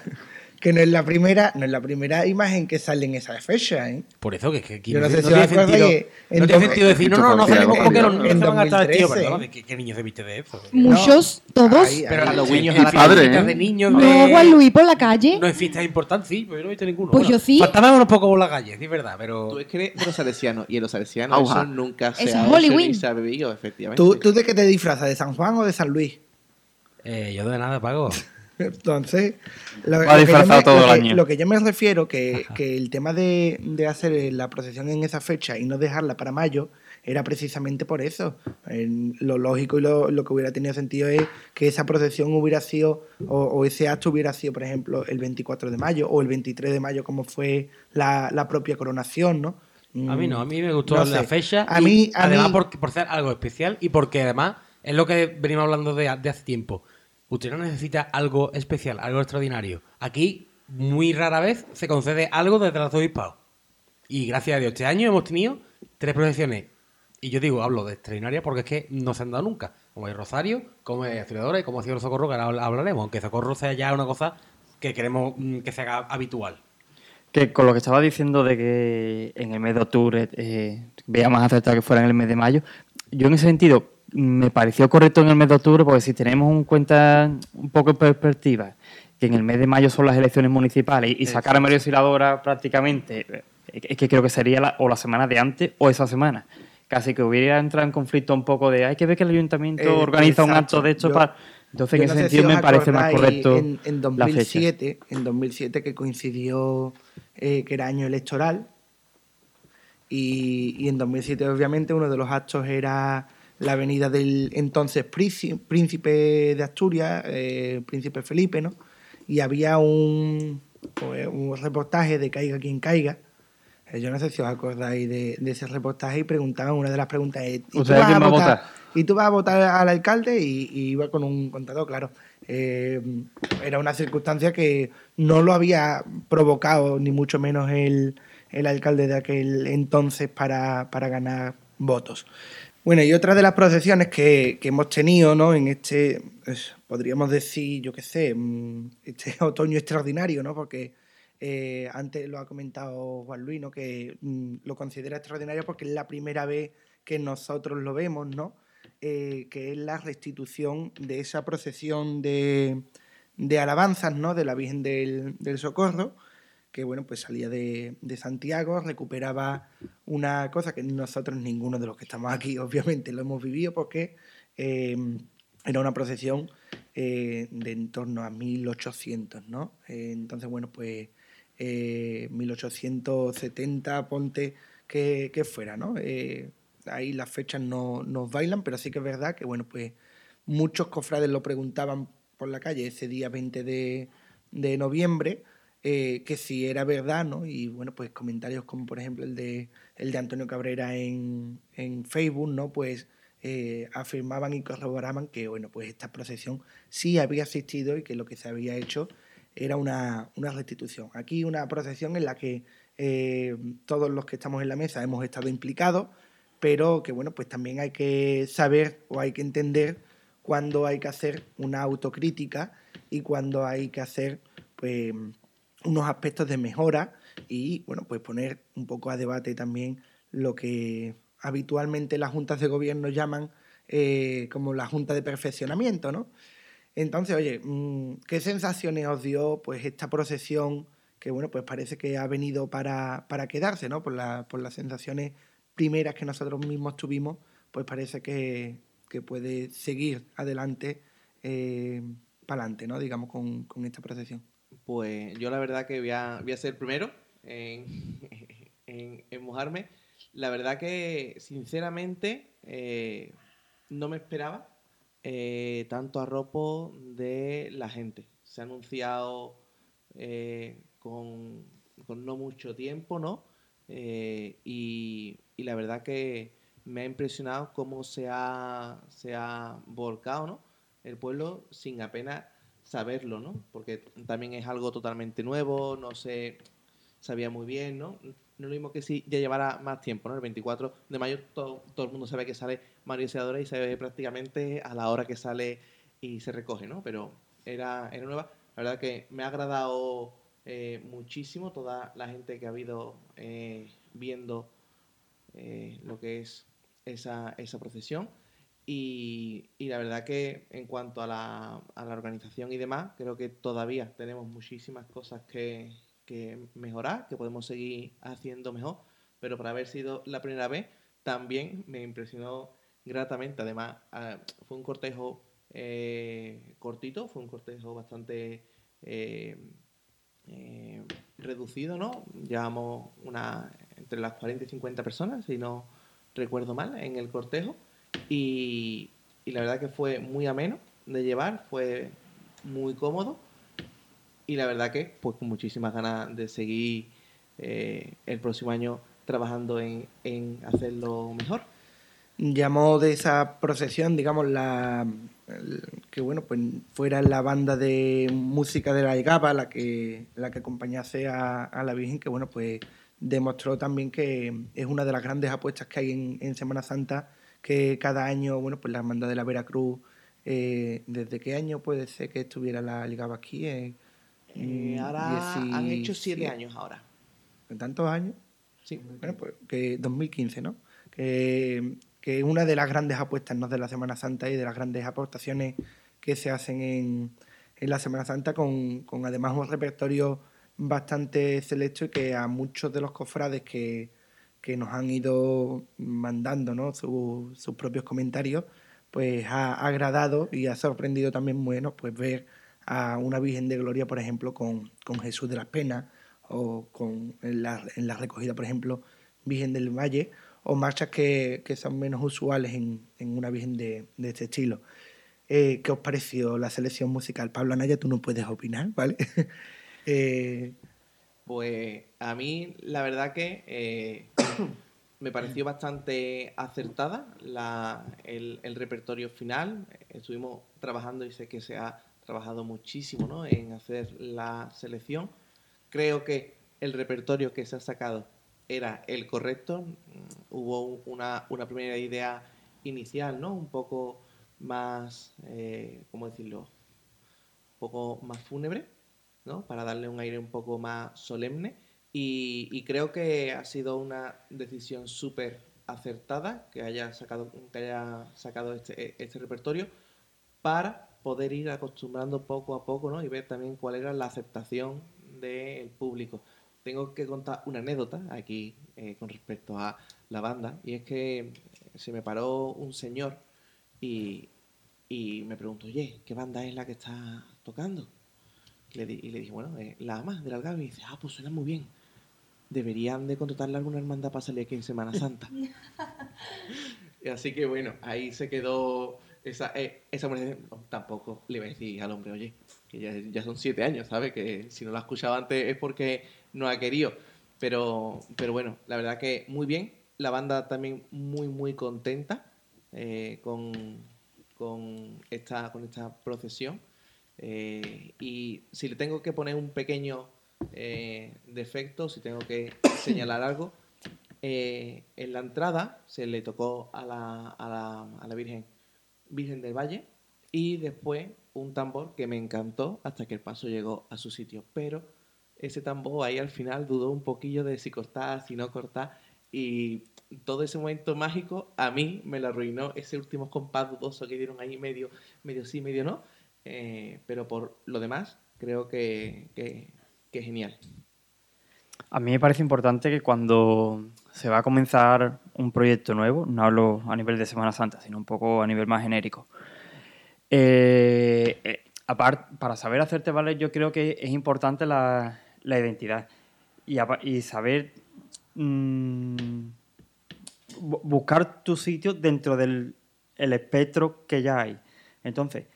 que no es la primera, no es la primera imagen que sale en esa fecha, ¿eh? Por eso que, que, que Yo no sé no si tiene sentido, que en no tiene sentido decir, no, no, no salimos porque los en niños se van a estar tío, 2013. perdón, ¿qué, qué niños se viste de eso? Muchos, todos. Ahí, Pero los niños a la fiestas calle, ¿eh? de niños No, de... Juan Luis, por la calle. No hay fiestas importantes, sí, pero yo no he visto ninguno. Pues yo sí. Faltaba unos poco por la calle, sí es verdad, pero... Tú es que eres de los salesianos y en los salesianos eso nunca se ha es hecho Halloween. ni se ha bebido, efectivamente. ¿Tú, ¿Tú de qué te disfrazas? ¿De San Juan o de San Luis? Eh, yo de nada pago. Entonces, lo, Va lo que yo me, todo lo el que- año. lo que yo me refiero que, que el tema de, de hacer la procesión en esa fecha y no dejarla para mayo era precisamente por eso. En- lo lógico y lo, lo que hubiera tenido sentido es que esa procesión hubiera sido, o, o ese acto hubiera sido, por ejemplo, el 24 de mayo o el 23 de mayo, como fue la, la propia coronación, ¿no? A mí no, a mí me gustó No la sé. fecha. A y mí- a además, mí- por, por ser algo especial y porque además es lo que venimos hablando de, de hace tiempo. Usted no necesita algo especial, algo extraordinario. Aquí, muy rara vez, se concede algo desde el arzobispado. Y gracias a Dios, este año hemos tenido tres procesiones. Y yo digo, hablo de extraordinaria porque es que no se han dado nunca. Como el Rosario, como el Auxiliadora y como ha sido el Socorro, que ahora hablaremos. Aunque Socorro sea ya una cosa que queremos mm, que se haga habitual. Que con lo que estaba diciendo de que en el mes de octubre eh, veía más acertado que fuera en el mes de mayo, yo en ese sentido me pareció correcto en el mes de octubre porque si tenemos en cuenta un poco en perspectiva que en el mes de mayo son las elecciones municipales y sacar a María Auxiliadora prácticamente, eh, es que creo que sería la- o la semana de antes o esa semana. Casi que hubiera entrado en conflicto un poco de hay que ver que el ayuntamiento Eh, organiza un acto de esto para... Entonces en ese no sé sentido si me parece más correcto En, en la fecha. 2007, en 2007 que coincidió eh, que era año electoral y, y en 2007 obviamente uno de los actos era la venida del entonces príncipe de Asturias, eh, príncipe Felipe, ¿no? Y había un, pues, un reportaje de Caiga quien caiga. Eh, Yo no sé si os acordáis de, de ese reportaje y preguntaban, una de las preguntas es, ¿y tú ¿Ustedes vas quién a va a votar? votar? Y tú vas a votar al alcalde y, y iba con un contador, claro. Eh, era una circunstancia que no lo había provocado, ni mucho menos el, el alcalde de aquel entonces para, para ganar votos. Bueno, y otra de las procesiones que, que hemos tenido ¿no? en este, pues, podríamos decir, yo qué sé, mm, este otoño extraordinario, ¿no? porque eh, antes lo ha comentado Juan Luis, ¿no? que mm, lo considera extraordinario porque es la primera vez que nosotros lo vemos, ¿no? Eh, que es la restitución de esa procesión de, de alabanzas ¿no? de la Virgen del, del Socorro, que bueno, pues salía de, de Santiago, recuperaba una cosa que nosotros, ninguno de los que estamos aquí, obviamente, lo hemos vivido porque eh, era una procesión eh, de en torno a 1800, ¿no? Eh, entonces, bueno, pues eh, 1870, ponte que, que fuera, ¿no? Ahí las fechas no nos bailan, pero sí que es verdad que, bueno, pues muchos cofrades lo preguntaban por la calle ese día 20 de, de noviembre, eh, que si era verdad, ¿no? Y bueno, pues comentarios como por ejemplo el de, el de Antonio Cabrera en, en Facebook, ¿no? Pues eh, afirmaban y corroboraban que, bueno, pues esta procesión sí había existido y que lo que se había hecho era una, una restitución. Aquí una procesión en la que eh, todos los que estamos en la mesa hemos estado implicados, pero que, bueno, pues también hay que saber o hay que entender cuándo hay que hacer una autocrítica y cuándo hay que hacer, pues, unos aspectos de mejora y, bueno, pues poner un poco a debate también lo que habitualmente las juntas de gobierno llaman eh, como la junta de perfeccionamiento, ¿no? Entonces, oye, mm, ¿qué sensaciones os dio pues esta procesión que, bueno, pues parece que ha venido para, para quedarse, ¿no? Por, la- por las sensaciones primeras que nosotros mismos tuvimos, pues parece que, que puede seguir adelante, para adelante, ¿no? Digamos, con, con esta procesión. Pues yo la verdad que voy a, voy a ser primero en, en, en mojarme. La verdad que, sinceramente, eh, no me esperaba eh, tanto arropo de la gente. Se ha anunciado eh, con, con no mucho tiempo, ¿no? Eh, y, y la verdad que me ha impresionado cómo se ha, se ha volcado, ¿no? El pueblo sin apenas saberlo, ¿no? Porque también es algo totalmente nuevo, no se sabía muy bien, ¿no? No es lo mismo que si ya llevara más tiempo, ¿no? El 24 de mayo todo, el mundo sabe que sale Mario Seadora y se ve prácticamente a la hora que sale y se recoge, ¿no? Pero era, era nueva. La verdad que me ha agradado eh, muchísimo toda la gente que ha habido eh, viendo eh, lo que es esa, esa procesión. Y, la verdad que en cuanto a la, a la organización y demás, creo que todavía tenemos muchísimas cosas que, que mejorar, que podemos seguir haciendo mejor, pero para haber sido la primera vez también me impresionó gratamente. Además, ah, fue un cortejo eh, cortito, fue un cortejo bastante eh, eh, reducido, ¿no? Llevamos una, entre las 40 y 50 personas, si no recuerdo mal, en el cortejo. Y, y la verdad que fue muy ameno de llevar, fue muy cómodo. Y la verdad que, pues con muchísimas ganas de seguir eh, el próximo año trabajando en, en hacerlo mejor. llamó de esa procesión, digamos, la que bueno, pues fuera la banda de música de la Igaba la que, la que acompañase a, a la Virgen, que bueno, pues demostró también que es una de las grandes apuestas que hay en, en Semana Santa, que cada año, bueno, pues la hermandad de la Veracruz, eh, ¿desde qué año puede ser que estuviera la Igaba aquí? Eh, ahora han hecho siete 17. años ahora. ¿En tantos años? Sí. Bueno, pues que 2015, ¿no? Que, que una de las grandes apuestas ¿no? de la Semana Santa y de las grandes aportaciones que se hacen en, en la Semana Santa con, con además un repertorio bastante selecto y que a muchos de los cofrades que, que nos han ido mandando ¿no? Su- sus propios comentarios, pues ha agradado y ha sorprendido también bueno pues ver a una Virgen de Gloria, por ejemplo, con, con Jesús de las Penas, o con en la, en la recogida, por ejemplo, Virgen del Valle, o marchas que, que son menos usuales en, en una Virgen de, de este estilo. Eh, ¿Qué os pareció la selección musical? Pablo Anaya, tú no puedes opinar, ¿vale? Eh, Pues a mí la verdad que eh, me pareció bastante acertada la- el, repertorio final. Estuvimos trabajando y sé que se ha trabajado muchísimo ¿no? en hacer la selección. Creo que el repertorio que se ha sacado era el correcto. Hubo una, una primera idea inicial, ¿no? Un poco más, eh, ¿cómo decirlo? Un poco más fúnebre, Para darle un aire un poco más solemne. Y, creo que ha sido una decisión súper acertada que haya sacado, que haya sacado este, este repertorio para poder ir acostumbrando poco a poco ¿no? y ver también cuál era la aceptación del público. tengo que contar una anécdota aquí eh, con respecto a la banda, y es que se me paró un señor y, y me preguntó, oye, ¿qué banda es la que está tocando? Le di- y le dije, bueno, eh, la AMA del Algarve. Y dice, ah, pues suena muy bien. Deberían de contratarle a alguna hermandad para salir aquí en Semana Santa. Y Así que bueno, ahí se quedó esa, eh, esa. No, tampoco le iba a decir al hombre, oye, que ya, ya son siete años, ¿sabes? Que si no lo ha escuchado antes es porque no ha querido. Pero, pero bueno, la verdad que muy bien. La banda también muy, muy contenta eh, con, con, esta, con esta procesión. Eh, y si le tengo que poner un pequeño eh, defecto, si tengo que señalar algo, eh, en la entrada se le tocó a la, a la, a la Virgen, Virgen del Valle y después un tambor que me encantó hasta que el paso llegó a su sitio. Pero ese tambor ahí al final dudó un poquillo de si cortar, si no cortar y todo ese momento mágico a mí me lo arruinó ese último compás dudoso que dieron ahí medio, medio sí, medio no. Eh, pero por lo demás creo que, que, que genial. A mí me parece importante que cuando se va a comenzar un proyecto nuevo, no hablo a nivel de Semana Santa, sino un poco a nivel más genérico, eh, eh, apart- para saber hacerte valer yo creo que es importante la, la identidad y, saber mm, bu- buscar tu sitio dentro del el espectro que ya hay. Entonces,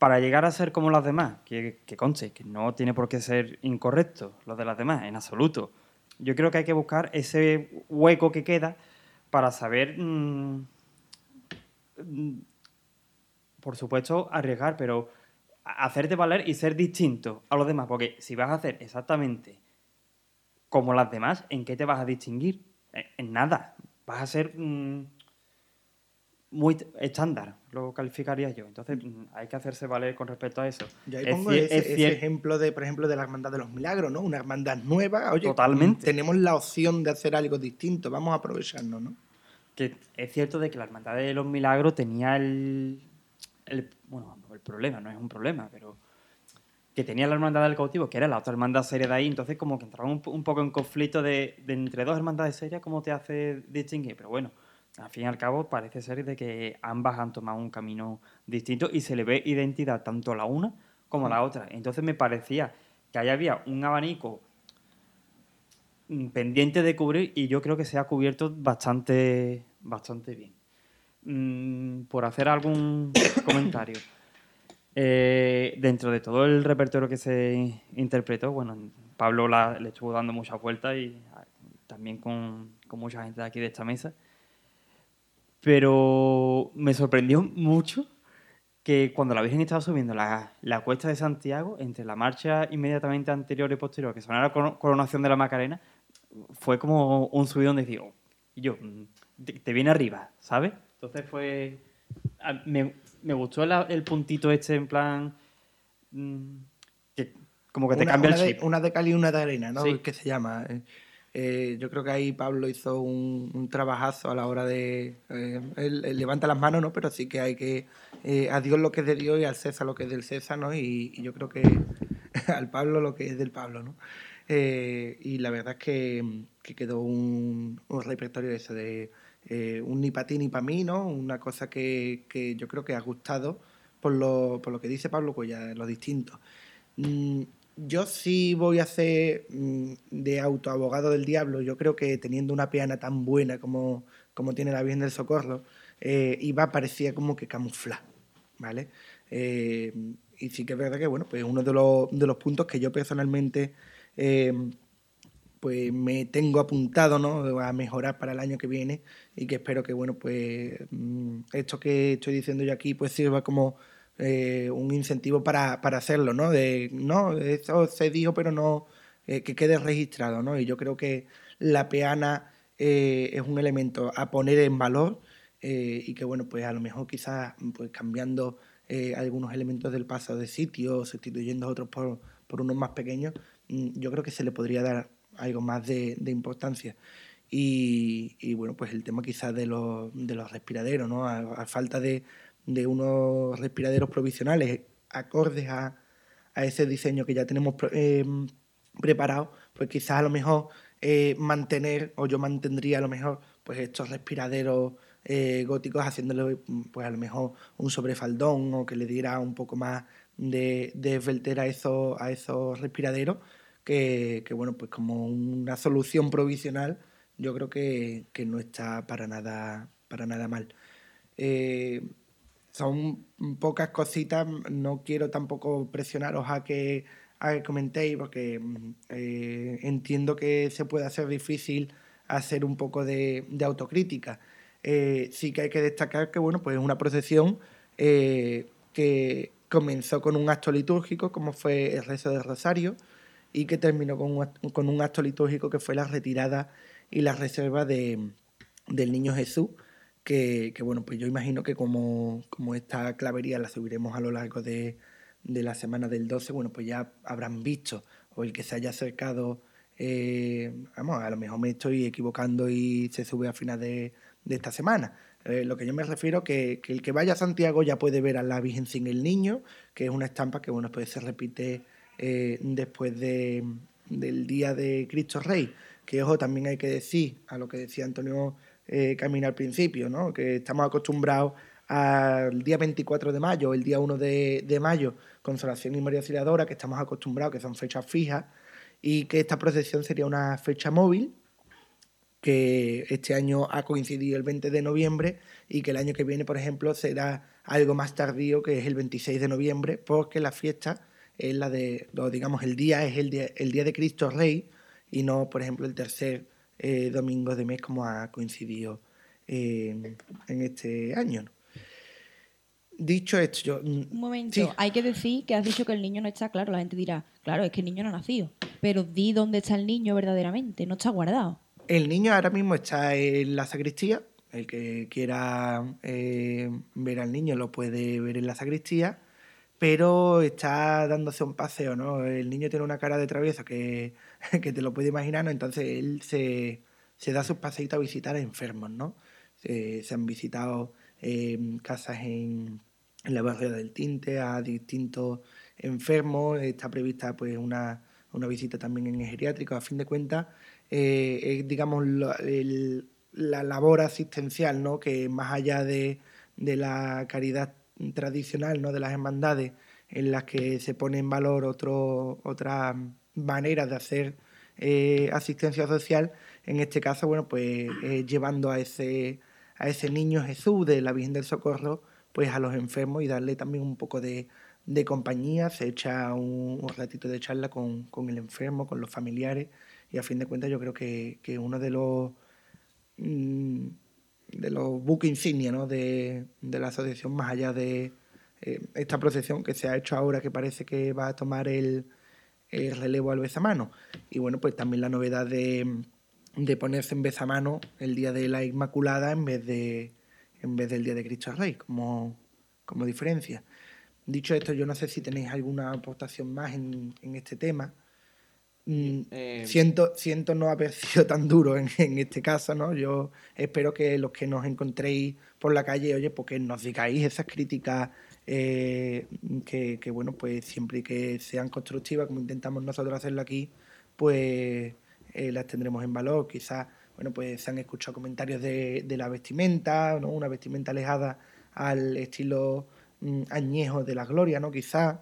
para llegar a ser como las demás, que, que conste, que no tiene por qué ser incorrecto lo de las demás, en absoluto. Yo creo que hay que buscar ese hueco que queda para saber, mm, mm, por supuesto, arriesgar, pero hacerte valer y ser distinto a los demás. Porque si vas a hacer exactamente como las demás, ¿en qué te vas a distinguir? En, en nada. Vas a ser mm, muy estándar, lo calificaría yo. Entonces mm, hay que hacerse valer con respecto a eso. Yo ahí Es pongo ese, es ese cier- ejemplo de, por ejemplo, de la Hermandad de los Milagros, ¿no? Una hermandad nueva. Oye, Totalmente. tenemos la opción de hacer algo distinto, vamos a aprovecharnos, ¿no? que es cierto de que la Hermandad de los Milagros tenía el, el- bueno, el problema, no es un problema, pero que tenía la Hermandad del Cautivo, que era la otra hermandad seria de ahí, entonces como que entraba un, po- un poco en conflicto de, de entre dos hermandades serias, ¿cómo te hace distinguir? Pero bueno, al fin y al cabo parece ser de que ambas han tomado un camino distinto y se le ve identidad tanto a la una como a la otra. Entonces me parecía que ahí había un abanico mm, pendiente de cubrir y yo creo que se ha cubierto bastante, bastante bien. Mm, por hacer algún comentario. Eh, dentro de todo el repertorio que se interpretó, bueno, Pablo la- le estuvo dando muchas vueltas y ah, también con, con mucha gente de aquí de esta mesa. Pero me sorprendió mucho que cuando la Virgen estaba subiendo la, la cuesta de Santiago, entre la marcha inmediatamente anterior y posterior, que sonaba la coro- coronación de la Macarena, fue como un subidón de decir, "Oh", y yo, mm, te, te viene arriba, ¿sabes? Entonces fue... Me, me gustó el, el puntito este en plan... mm, que como que te una, cambia el de, chip. una de cal y una de arena, ¿no? Sí. Que se llama. Eh. Yo creo que ahí Pablo hizo un, trabajazo a la hora de... eh, levanta las manos, ¿no? Pero sí que hay que... eh, a Dios lo que es de Dios y al César lo que es del César, ¿no? Y, yo creo que al Pablo lo que es del Pablo, ¿no? Y la verdad es que, que quedó un, repertorio eso de un ni para ti ni para mí, ¿no? Una cosa que, que yo creo que ha gustado por lo, por lo que dice Pablo, pues ya lo distinto. Mm, yo sí voy a hacer mm, de autoabogado del diablo. Yo creo que teniendo una peana tan buena como, como tiene la Virgen del Socorro, eh, iba parecía como que camuflar, ¿vale? Eh, y sí que es verdad que, bueno, pues uno de los, de los puntos que yo personalmente eh, pues me tengo apuntado ¿no? a mejorar para el año que viene y que espero que bueno pues mm, esto que estoy diciendo yo aquí pues sirva como eh, un incentivo para, para hacerlo no de no eso se dijo pero no eh, que quede registrado no y yo creo que la peana eh, es un elemento a poner en valor y que bueno pues a lo mejor quizás pues cambiando algunos elementos del paso de sitio sustituyendo otros por, por unos más pequeños mm, yo creo que se le podría dar algo más de, importancia. Y, y, bueno, pues el tema quizás de los, de los respiraderos, ¿no? A, a falta de, de, unos respiraderos provisionales acordes a, a, ese diseño que ya tenemos eh, preparado, pues quizás a lo mejor eh, mantener, o yo mantendría a lo mejor, pues estos respiraderos eh, góticos haciéndole pues a lo mejor un sobrefaldón o que le diera un poco más de, de esbeltera a esos, a esos respiraderos, que, bueno, pues como una solución provisional, yo creo que, que no está para nada, para nada mal. Son pocas cositas, no quiero tampoco presionaros a que, a que comentéis, porque mm, eh, entiendo que se puede hacer difícil hacer un poco de, de autocrítica. Eh, sí que hay que destacar que bueno, pues es una procesión eh, que comenzó con un acto litúrgico, como fue el rezo del Rosario, y que terminó con un, con un acto litúrgico que fue la retirada y la reserva de, del Niño Jesús, que, bueno, pues yo imagino que como, como esta clavería la subiremos a lo largo de, de la semana del 12, bueno, pues ya habrán visto, o el que se haya acercado, eh, vamos, a lo mejor me estoy equivocando y se sube a final de, de esta semana. Eh, lo que yo me refiero que, que el que vaya a Santiago ya puede ver a la Virgen sin el Niño, que es una estampa que bueno pues se repite eh, después de, del día de Cristo Rey. Que ojo, también hay que decir, a lo que decía Antonio eh, al principio, ¿no? que estamos acostumbrados al día 24 de mayo, el día 1 de, mayo, Consolación y María Auxiliadora, que estamos acostumbrados, que son fechas fijas, y que esta procesión sería una fecha móvil, que este año ha coincidido el 20 de noviembre y que el año que viene, por ejemplo, será algo más tardío, que es el 26 de noviembre, porque la fiesta es la de, digamos, el día es el día, el día de Cristo Rey y no, por ejemplo, el tercer eh, domingo de mes como ha coincidido eh, en este año. ¿no? Dicho esto, yo... mm, Un momento, Sí. hay que decir que has dicho que el niño no está claro. La gente dirá, claro, es que el niño no ha nacido. Pero di dónde está el niño verdaderamente, no está guardado. El niño ahora mismo está en la sacristía. El que quiera eh, ver al niño lo puede ver en la sacristía, pero está dándose un paseo, ¿no? El niño tiene una cara de travieso que, que te lo puede imaginar, ¿no? Entonces él se, se da sus paseitos a visitar a enfermos, ¿no? Se, han visitado eh, casas en, en la barriada del Tinte a distintos enfermos. Está prevista pues una, una visita también en el geriátrico. A fin de cuentas, eh, es, digamos, la labor asistencial, ¿no? Que más allá de, de la caridad tradicional, ¿no? De las hermandades, en las que se pone en valor otro, otras maneras de hacer eh, asistencia social, en este caso, bueno, pues eh, llevando a ese, a ese niño Jesús de la Virgen del Socorro, pues a los enfermos y darle también un poco de, de compañía, se echa un, ratito de charla con, con el enfermo, con los familiares, y a fin de cuentas yo creo que, que uno de los mm, de los buques insignia ¿no? de, de la asociación, más allá de eh, esta procesión que se ha hecho ahora, que parece que va a tomar el, el relevo al bezamano. Y bueno, pues también la novedad de, de ponerse en bezamano el día de la Inmaculada en vez de en vez del día de Cristo Rey, como, como diferencia. Dicho esto, yo no sé si tenéis alguna aportación más en, en este tema. Mm, Eh, siento, siento no haber sido tan duro en, en este caso, ¿no? Yo espero que los que nos encontréis por la calle, oye, porque nos digáis esas críticas eh, que, bueno, pues siempre que sean constructivas, como intentamos nosotros hacerlo aquí, pues eh, las tendremos en valor. Quizás, bueno, pues se han escuchado comentarios de, de la vestimenta, ¿no? Una vestimenta alejada al estilo mm, añejo de la gloria, ¿no? Quizás.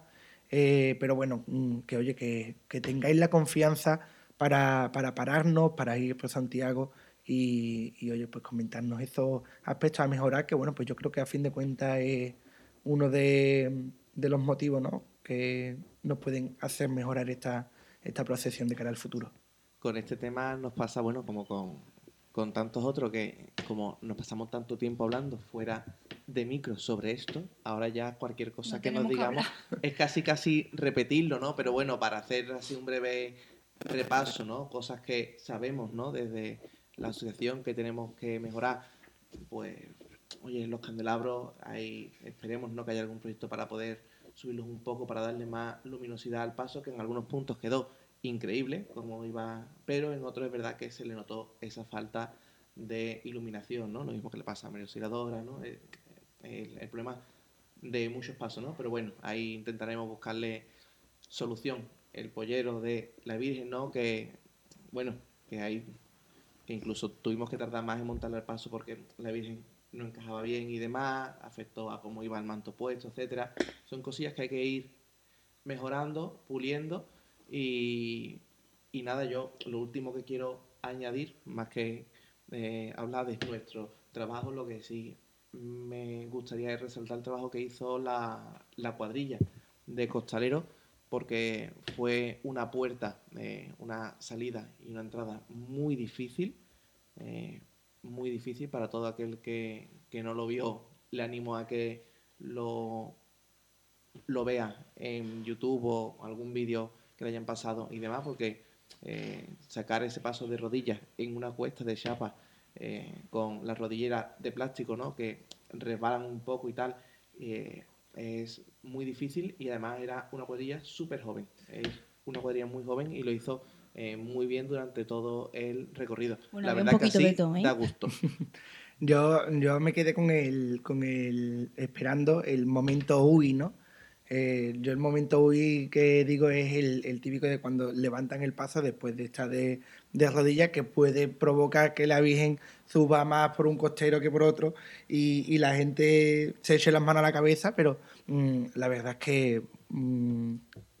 Eh, pero bueno, mm, que oye, que, que tengáis la confianza para, para pararnos, para ir por Santiago y, y, oye, pues comentarnos esos aspectos a mejorar, que bueno, pues yo creo que a fin de cuentas es uno de, de los motivos ¿no? que nos pueden hacer mejorar esta, esta procesión de cara al futuro. con este tema nos pasa, bueno, como con, con tantos otros, que como nos pasamos tanto tiempo hablando fuera de micro sobre esto, ahora ya cualquier cosa No que nos tenemos que digamos es casi casi repetirlo, ¿no? Pero bueno, para hacer así un breve repaso, ¿no? Cosas que sabemos, ¿no? Desde la asociación que tenemos que mejorar, pues, oye, los candelabros, hay, esperemos, ¿no? Que haya algún proyecto para poder subirlos un poco, para darle más luminosidad al paso, que en algunos puntos quedó increíble como iba, pero en otros es verdad que se le notó esa falta de iluminación, ¿no? Lo mismo que le pasa a María Auxiliadora, ¿no? El, el- el problema de muchos pasos, ¿no? Pero bueno, ahí intentaremos buscarle solución. El pollero de la Virgen, ¿no? Que bueno, que hay que incluso tuvimos que tardar más en montarle el paso porque la Virgen no encajaba bien y demás, afectó a cómo iba el manto puesto, etcétera. Son cosillas que hay que ir mejorando, puliendo y, y nada, yo lo último que quiero añadir, más que eh, hablar de nuestro trabajo, lo que sí me gustaría es resaltar el trabajo que hizo la, la cuadrilla de costalero porque fue una puerta, eh, una salida y una entrada muy difícil, eh, muy difícil para todo aquel que, que, no lo vio. Le animo a que lo, lo vea en YouTube o algún vídeo que le hayan pasado y demás, porque eh, sacar ese paso de rodillas en una cuesta de chapa con las rodilleras de plástico, ¿no? que resbalan un poco y tal, es muy difícil y además era una cuadrilla súper joven. Es una cuadrilla muy joven y lo hizo eh, muy bien durante todo el recorrido. la verdad que así ¿eh? da gusto. yo, yo me quedé con el, con el esperando el momento UI, ¿no? Eh, yo el momento UI que digo es el, típico de cuando levantan el paso después de estar de, de rodillas que puede provocar que la Virgen suba más por un costero que por otro y, la gente se eche las manos a la cabeza, pero mm, la verdad es que mm,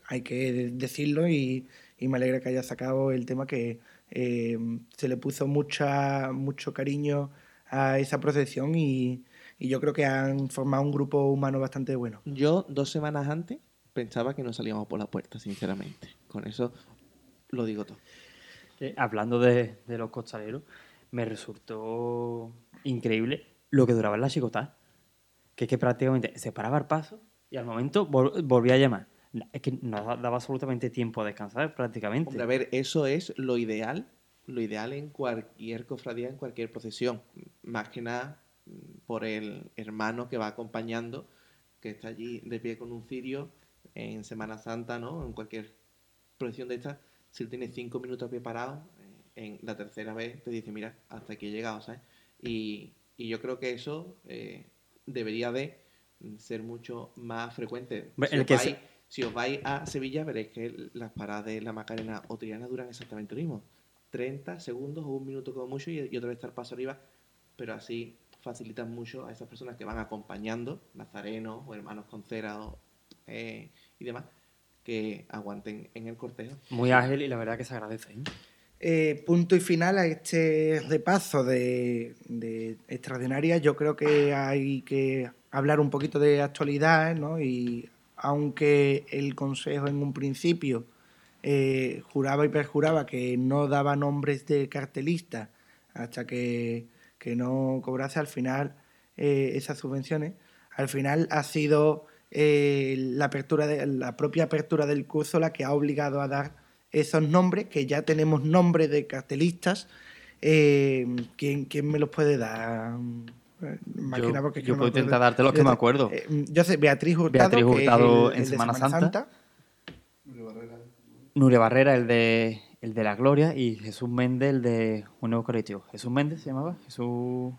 hay que decirlo y, me alegra que haya sacado el tema que eh, se le puso mucha, mucho cariño a esa procesión y, y yo creo que han formado un grupo humano bastante bueno. Yo dos semanas antes pensaba que no salíamos por la puerta, sinceramente. Con eso lo digo todo. Eh, hablando de, los costaleros, me resultó increíble lo que duraba en la chicotada. Que es que prácticamente se paraba el paso y al momento volvía a llamar. Es que no daba absolutamente tiempo a descansar prácticamente. Hombre, a ver, eso es lo ideal, lo ideal en cualquier cofradía, en cualquier procesión. Más que nada por el hermano que va acompañando, que está allí de pie con un cirio en Semana Santa, ¿no? En cualquier procesión de estas, si él tiene cinco minutos a pie parado, eh, en la tercera vez te dice, mira, hasta aquí he llegado, ¿sabes? Y, y yo creo que eso eh, debería de ser mucho más frecuente. Si, os vais, a Sevilla, veréis que las paradas de la Macarena o Triana duran exactamente lo mismo. 30 segundos o un minuto como mucho y, y otra vez estar paso arriba, pero así facilitan mucho a esas personas que van acompañando, nazarenos o hermanos con cera eh, y demás, que aguanten en el cortejo. Muy ágil y la verdad que se agradece. ¿eh? Eh, punto y final a este repaso de, de extraordinaria. Yo creo que hay que hablar un poquito de actualidad, ¿no? Y aunque el Consejo en un principio juraba y perjuraba que no daba nombres de cartelistas hasta que que no cobrase al final eh, esas subvenciones. Al final ha sido eh, la, apertura de, la propia apertura del curso la que ha obligado a dar esos nombres, que ya tenemos nombres de cartelistas. Eh, ¿quién, me los puede dar? Yo, puedo intentar darte los que me acuerdo. yo sé, Beatriz Hurtado, Beatriz Hurtado en Semana, Santa. Nuria Barrera, el de el de la Gloria, y Jesús Méndez, el de Un Nuevo Colectivo. ¿Jesús Méndez se llamaba? Jesús...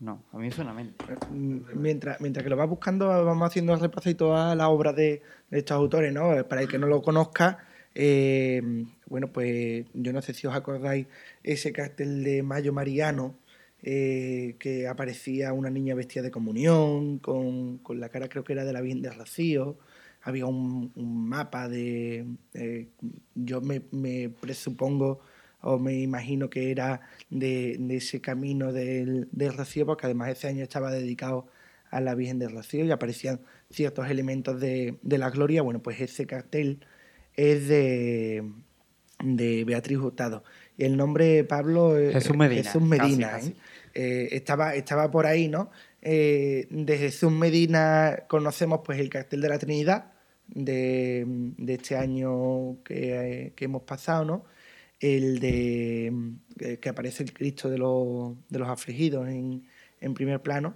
No, a mí suena Méndez. Mientras, mientras que lo vas buscando, vamos haciendo el repaso y toda la obra de, estos autores, ¿no? Para el que no lo conozca, eh, bueno, pues yo no sé si os acordáis ese cartel de Mayo Mariano, eh, que aparecía una niña vestida de comunión, con, con, la cara creo que era de la Virgen de Rocío, había un, mapa de, eh, yo me, presupongo o me imagino que era de, ese camino del, Rocío, porque además ese año estaba dedicado a la Virgen del Rocío y aparecían ciertos elementos de, la gloria. Bueno, pues ese cartel es de, de Beatriz Hurtado. Y el nombre Pablo Jesús Medina. Jesús Medina ¿eh? Eh, estaba, estaba por ahí, ¿no? de Jesús Medina conocemos pues el cartel de la Trinidad, de, este año que, hemos pasado, ¿no? El de eh, que aparece el Cristo de los, de los afligidos en, en primer plano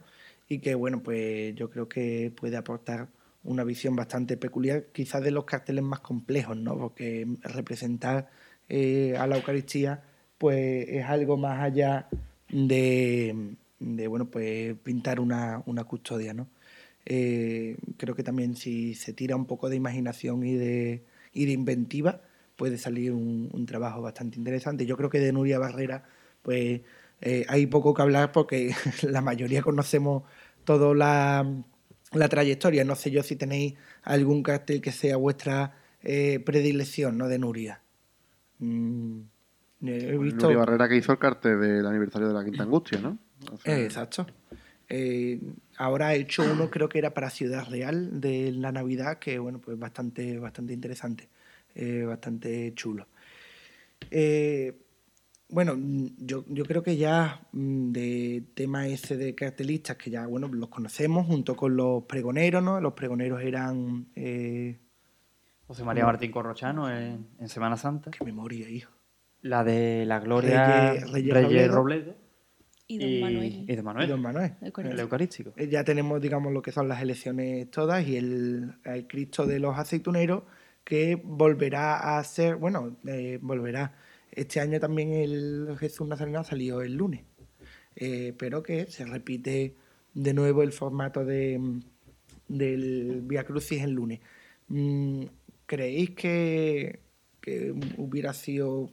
y que, bueno, pues yo creo que puede aportar una visión bastante peculiar, quizás de los carteles más complejos, ¿no? Porque representar eh, a la Eucaristía, pues es algo más allá de, de bueno, pues pintar una, una custodia, ¿no? Eh, creo que también si se tira un poco de imaginación y de, y de inventiva, puede salir un, trabajo bastante interesante. Yo creo que de Nuria Barrera, pues eh, hay poco que hablar porque la mayoría conocemos toda la, la trayectoria. No sé yo si tenéis algún cartel que sea vuestra predilección, ¿no? De Nuria. Mm, he visto... Nuria Barrera que hizo el cartel del aniversario de la Quinta Angustia, ¿no? Eh, exacto. Eh, ahora ha hecho uno, creo que era para Ciudad Real de la Navidad, que bueno, pues bastante, bastante interesante, eh, bastante chulo. Eh, bueno, yo, yo creo que ya mm, de tema ese de cartelistas, que ya bueno, los conocemos junto con los pregoneros, ¿no? Los pregoneros eran. José María Martín Corrochano en, en Semana Santa. qué memoria, hijo. La de la Gloria Reyes- Reyes Reyes, Robledo. Robledo. Y Don Manuel. y de Manuel. Y don Manuel. El el Eucarístico. Eh, ya tenemos, digamos, lo que son las elecciones todas y el, el Cristo de los aceituneros que volverá a ser, bueno, eh, volverá. Este año también el Jesús Nazareno salió el lunes, eh, pero que se repite de nuevo el formato de, del Via Crucis el lunes. Mm, ¿Creéis que, que hubiera sido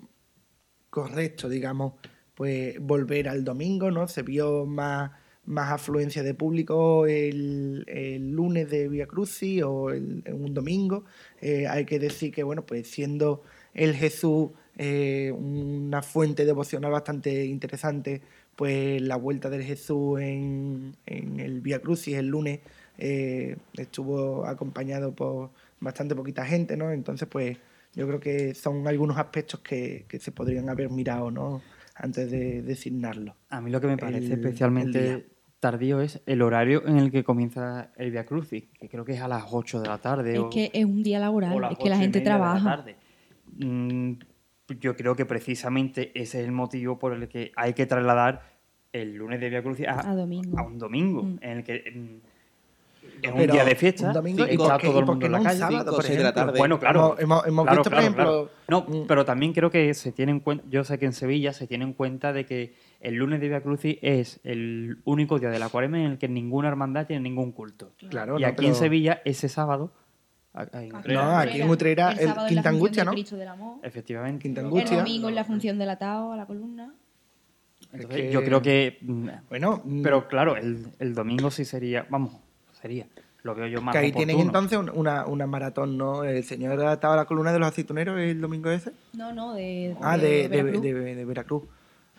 correcto, digamos, pues volver al domingo, ¿no? Se vio más, más afluencia de público el, el lunes de Via Crucis o el, un domingo. Eh, hay que decir que, bueno, pues siendo el Jesús eh, una fuente devocional bastante interesante, pues la vuelta del Jesús en, en el Via Crucis el lunes eh, estuvo acompañado por bastante poquita gente, ¿no? Entonces, pues yo creo que son algunos aspectos que, que se podrían haber mirado, ¿no? Antes de designarlo. A mí lo que me parece el- el día. especialmente tardío es el horario en el que comienza el Via Crucis, que creo que es a las 8 de la tarde. Es o- que es un día laboral, es que la gente la trabaja. tarde. Mm, yo creo que precisamente ese es el motivo por el que hay que trasladar el lunes de Via Crucis a, A domingo. a un domingo, Mm. en el que mm, es un día de fiesta un domingo, y ¿y por está todo el por mundo en la calle. sábado, por seis de la ejemplo? tarde. Bueno, claro. Hemos- Claro, visto, por claro, ejemplo, claro. No, mm, pero también creo que se tiene en cuenta, yo sé que en Sevilla se tiene en cuenta de que el lunes de Via Crucis es el único día de la cuaresma en el que ninguna hermandad tiene ningún culto. Claro, y no, aquí en Sevilla, ese sábado, No, aquí en Utrera, el la Quinta Angustia, ¿no? Cristo del Amor. efectivamente. Quinta El Angustia. domingo en la función del atao a la columna. Entonces, Es que- Yo creo que... mm, Bueno, mm, Pero claro, el, el domingo sí sería, vamos, sería, lo veo yo más que ahí tienen entonces un- una, una maratón, ¿no? El señor estaba la columna de los aceituneros el domingo ese. No, no, de, Ah, de, de, Veracruz. de- de Veracruz.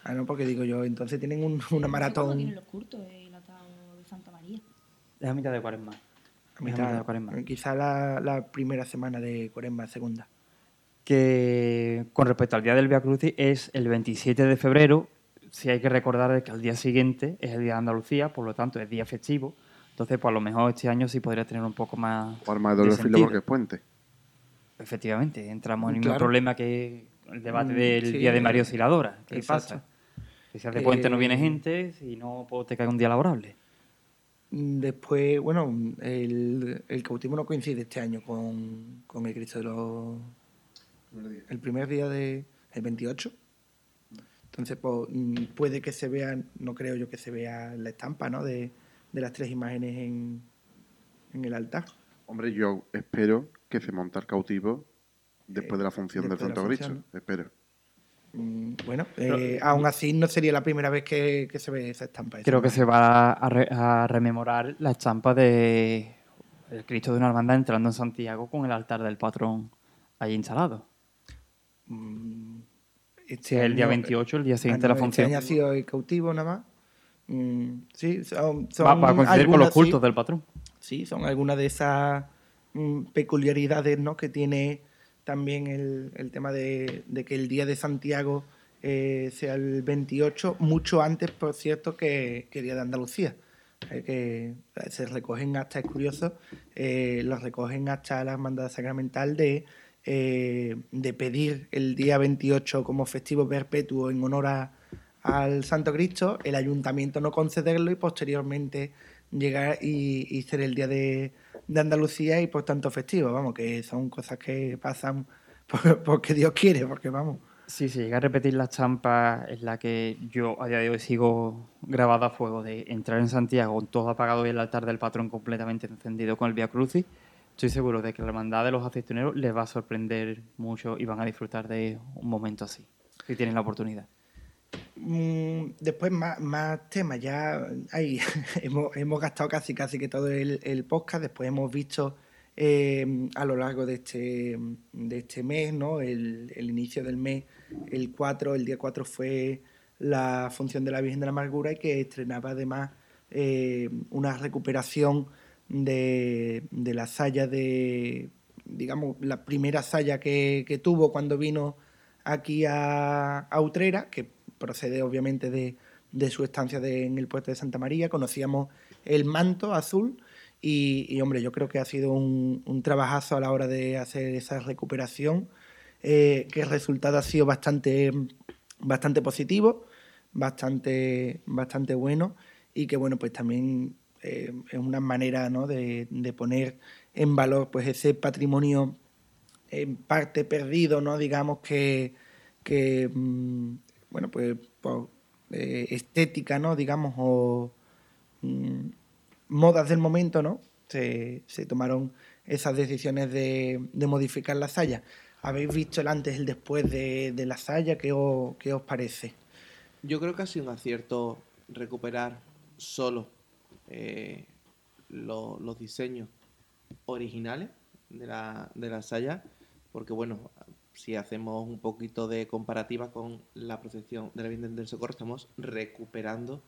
Ah, no, porque digo yo, entonces tienen un- una maratón tienen los curtos el atao de Santa María. Es a mitad de cuaresma. a Es a mitad, mitad de cuaresma. quizá la, la primera semana de Cuaresma, segunda. que con respecto al día del Via Crucis es el 27 de febrero. Si hay que recordar que al día siguiente es el día de Andalucía, por lo tanto es día festivo. Entonces, pues a lo mejor este año sí podría tener un poco más. O arma de filo porque es puente. Efectivamente, entramos en el mismo Claro. problema que el debate Mm, del sí, día de María Osciladora. ¿Qué exacto. pasa? Si hace puente no viene Eh, gente, si no, pues te cae un día laborable. Mm, Después, bueno, el, el cautismo no coincide este año con, con el Cristo de los... El primer día de... el 28. Entonces, pues, mm, puede que se vea, no creo yo que se vea la estampa, ¿no? De, de las tres imágenes en, en el altar. Hombre, yo espero que se monte el cautivo después Eh, de la función del de Santo Cristo. Espero. Mm, Bueno, eh, aún así no sería la primera vez que, que se ve esa estampa. esa Creo que se va a, re- a rememorar la estampa de el Cristo de una hermandad entrando en Santiago con el altar del patrón ahí instalado. Mm, este es el día año- 28, el día ah, siguiente de no, la función. Este año ha sido el cautivo nada más. Mm, sí, son, son Va, va a coincidir con los algunas, sí. cultos del patrón. Sí, son algunas de esas mm, peculiaridades ¿no? que tiene también el, el tema de, de que el día de Santiago eh, sea el 28, mucho antes, por cierto, que, que el día de Andalucía. Eh, que se recogen hasta, es curioso, eh, los recogen hasta la hermandad sacramental de, eh, de pedir el día 28 como festivo perpetuo en honor a, al Santo Cristo, el ayuntamiento no concederlo y posteriormente llegar y, y ser el día de, Andalucía y por tanto festivo, vamos, que son cosas que pasan por- porque Dios quiere, porque vamos. Sí, si llega a repetir la estampa es la que yo a día de hoy sigo grabada a fuego de entrar en Santiago todo apagado y el altar del patrón completamente encendido con el Via Crucis, estoy seguro de que la hermandad de los aceituneros les va a sorprender mucho y van a disfrutar de un momento así, si tienen la oportunidad. Mm, después más, temas, ya hay, hemos, hemos gastado casi casi que todo el, el podcast, después hemos visto eh, a lo largo de este, de este mes, ¿no? El, el inicio del mes, el 4, el día 4 fue la función de la Virgen de la Amargura y que estrenaba además eh, una recuperación de, de la saya de, digamos, la primera saya que, que tuvo cuando vino aquí a, a Utrera, que procede obviamente de, de su estancia en el puerto de Santa María. Conocíamos el manto azul y, hombre, yo creo que ha sido un, un trabajazo a la hora de hacer esa recuperación, eh, que el resultado ha sido bastante, bastante positivo, bastante, bastante bueno y que bueno, pues también eh, es una manera ¿no? de, de poner en valor pues ese patrimonio en parte perdido, ¿no? Digamos que, que mm, bueno, pues eh, estética, ¿no? Digamos, o mm, modas del momento, ¿no? Se, se tomaron esas decisiones de, de modificar la saya. ¿Habéis visto el antes y el después de, de la saya? ¿Qué qué os parece? Yo creo que ha sido un acierto recuperar solo eh, lo- los diseños originales de la, de la saya, porque bueno, si hacemos un poquito de comparativa con la procesión de la Virgen del Socorro, estamos recuperando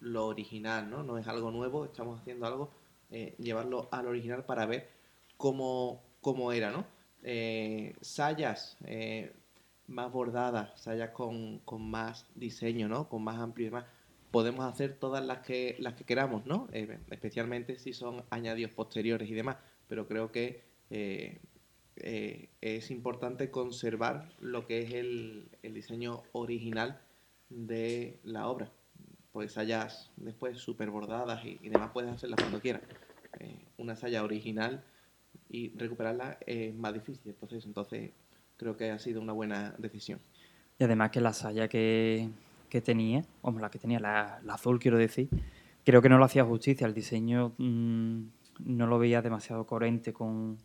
lo original, ¿no? No es algo nuevo, estamos haciendo algo, eh, llevarlo al original para ver cómo, cómo era, ¿no? Eh, sayas eh, más bordadas, sayas con, con más diseño, ¿no? Con más amplio y demás. Podemos hacer todas las que, las que queramos, ¿no? Eh, especialmente si son añadidos posteriores y demás. Pero creo que eh, es importante conservar lo que es el, el diseño original de la obra. Pues sayas después súper bordadas y, y demás puedes hacerlas cuando quieras. Eh, una saya original y recuperarla es más difícil el proceso. Entonces creo que ha sido una buena decisión. Y además que la saya que, que tenía, vamos, la que tenía, la, la azul quiero decir, creo que no lo hacía justicia. El diseño mm, no lo veía demasiado coherente con,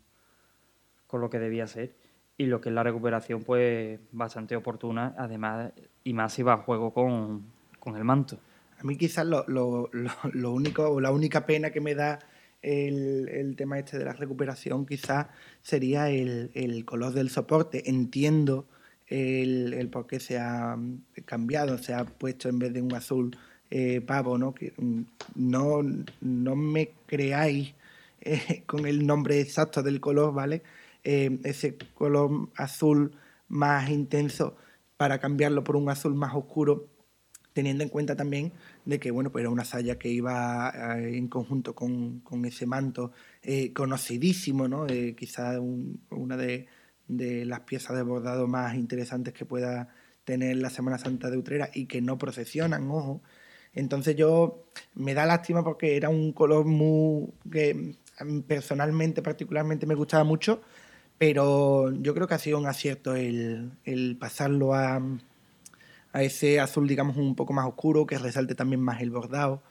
con lo que debía ser. Y lo que es la recuperación, pues bastante oportuna, además, y más si va a juego con, con el manto. A mí quizás lo, lo- lo- único, o la única pena que me da el, el tema este de la recuperación quizás sería el, el color del soporte. Entiendo el, el por qué se ha cambiado, se ha puesto en vez de un azul eh, pavo, ¿no? Mm, no, no me creáis eh, con el nombre exacto del color, ¿vale? Eh, ese color azul más intenso para cambiarlo por un azul más oscuro teniendo en cuenta también de que bueno pues era una saya que iba eh, en conjunto con, con ese manto eh, conocidísimo no Eh, una de, de las piezas de bordado más interesantes que pueda tener la Semana Santa de Utrera y que no procesionan ojo. Entonces yo me da lástima porque era un color muy que mí personalmente particularmente me gustaba mucho pero yo creo que ha sido un acierto el, el pasarlo a, a ese azul, digamos, un poco más oscuro, que resalte también más el bordado.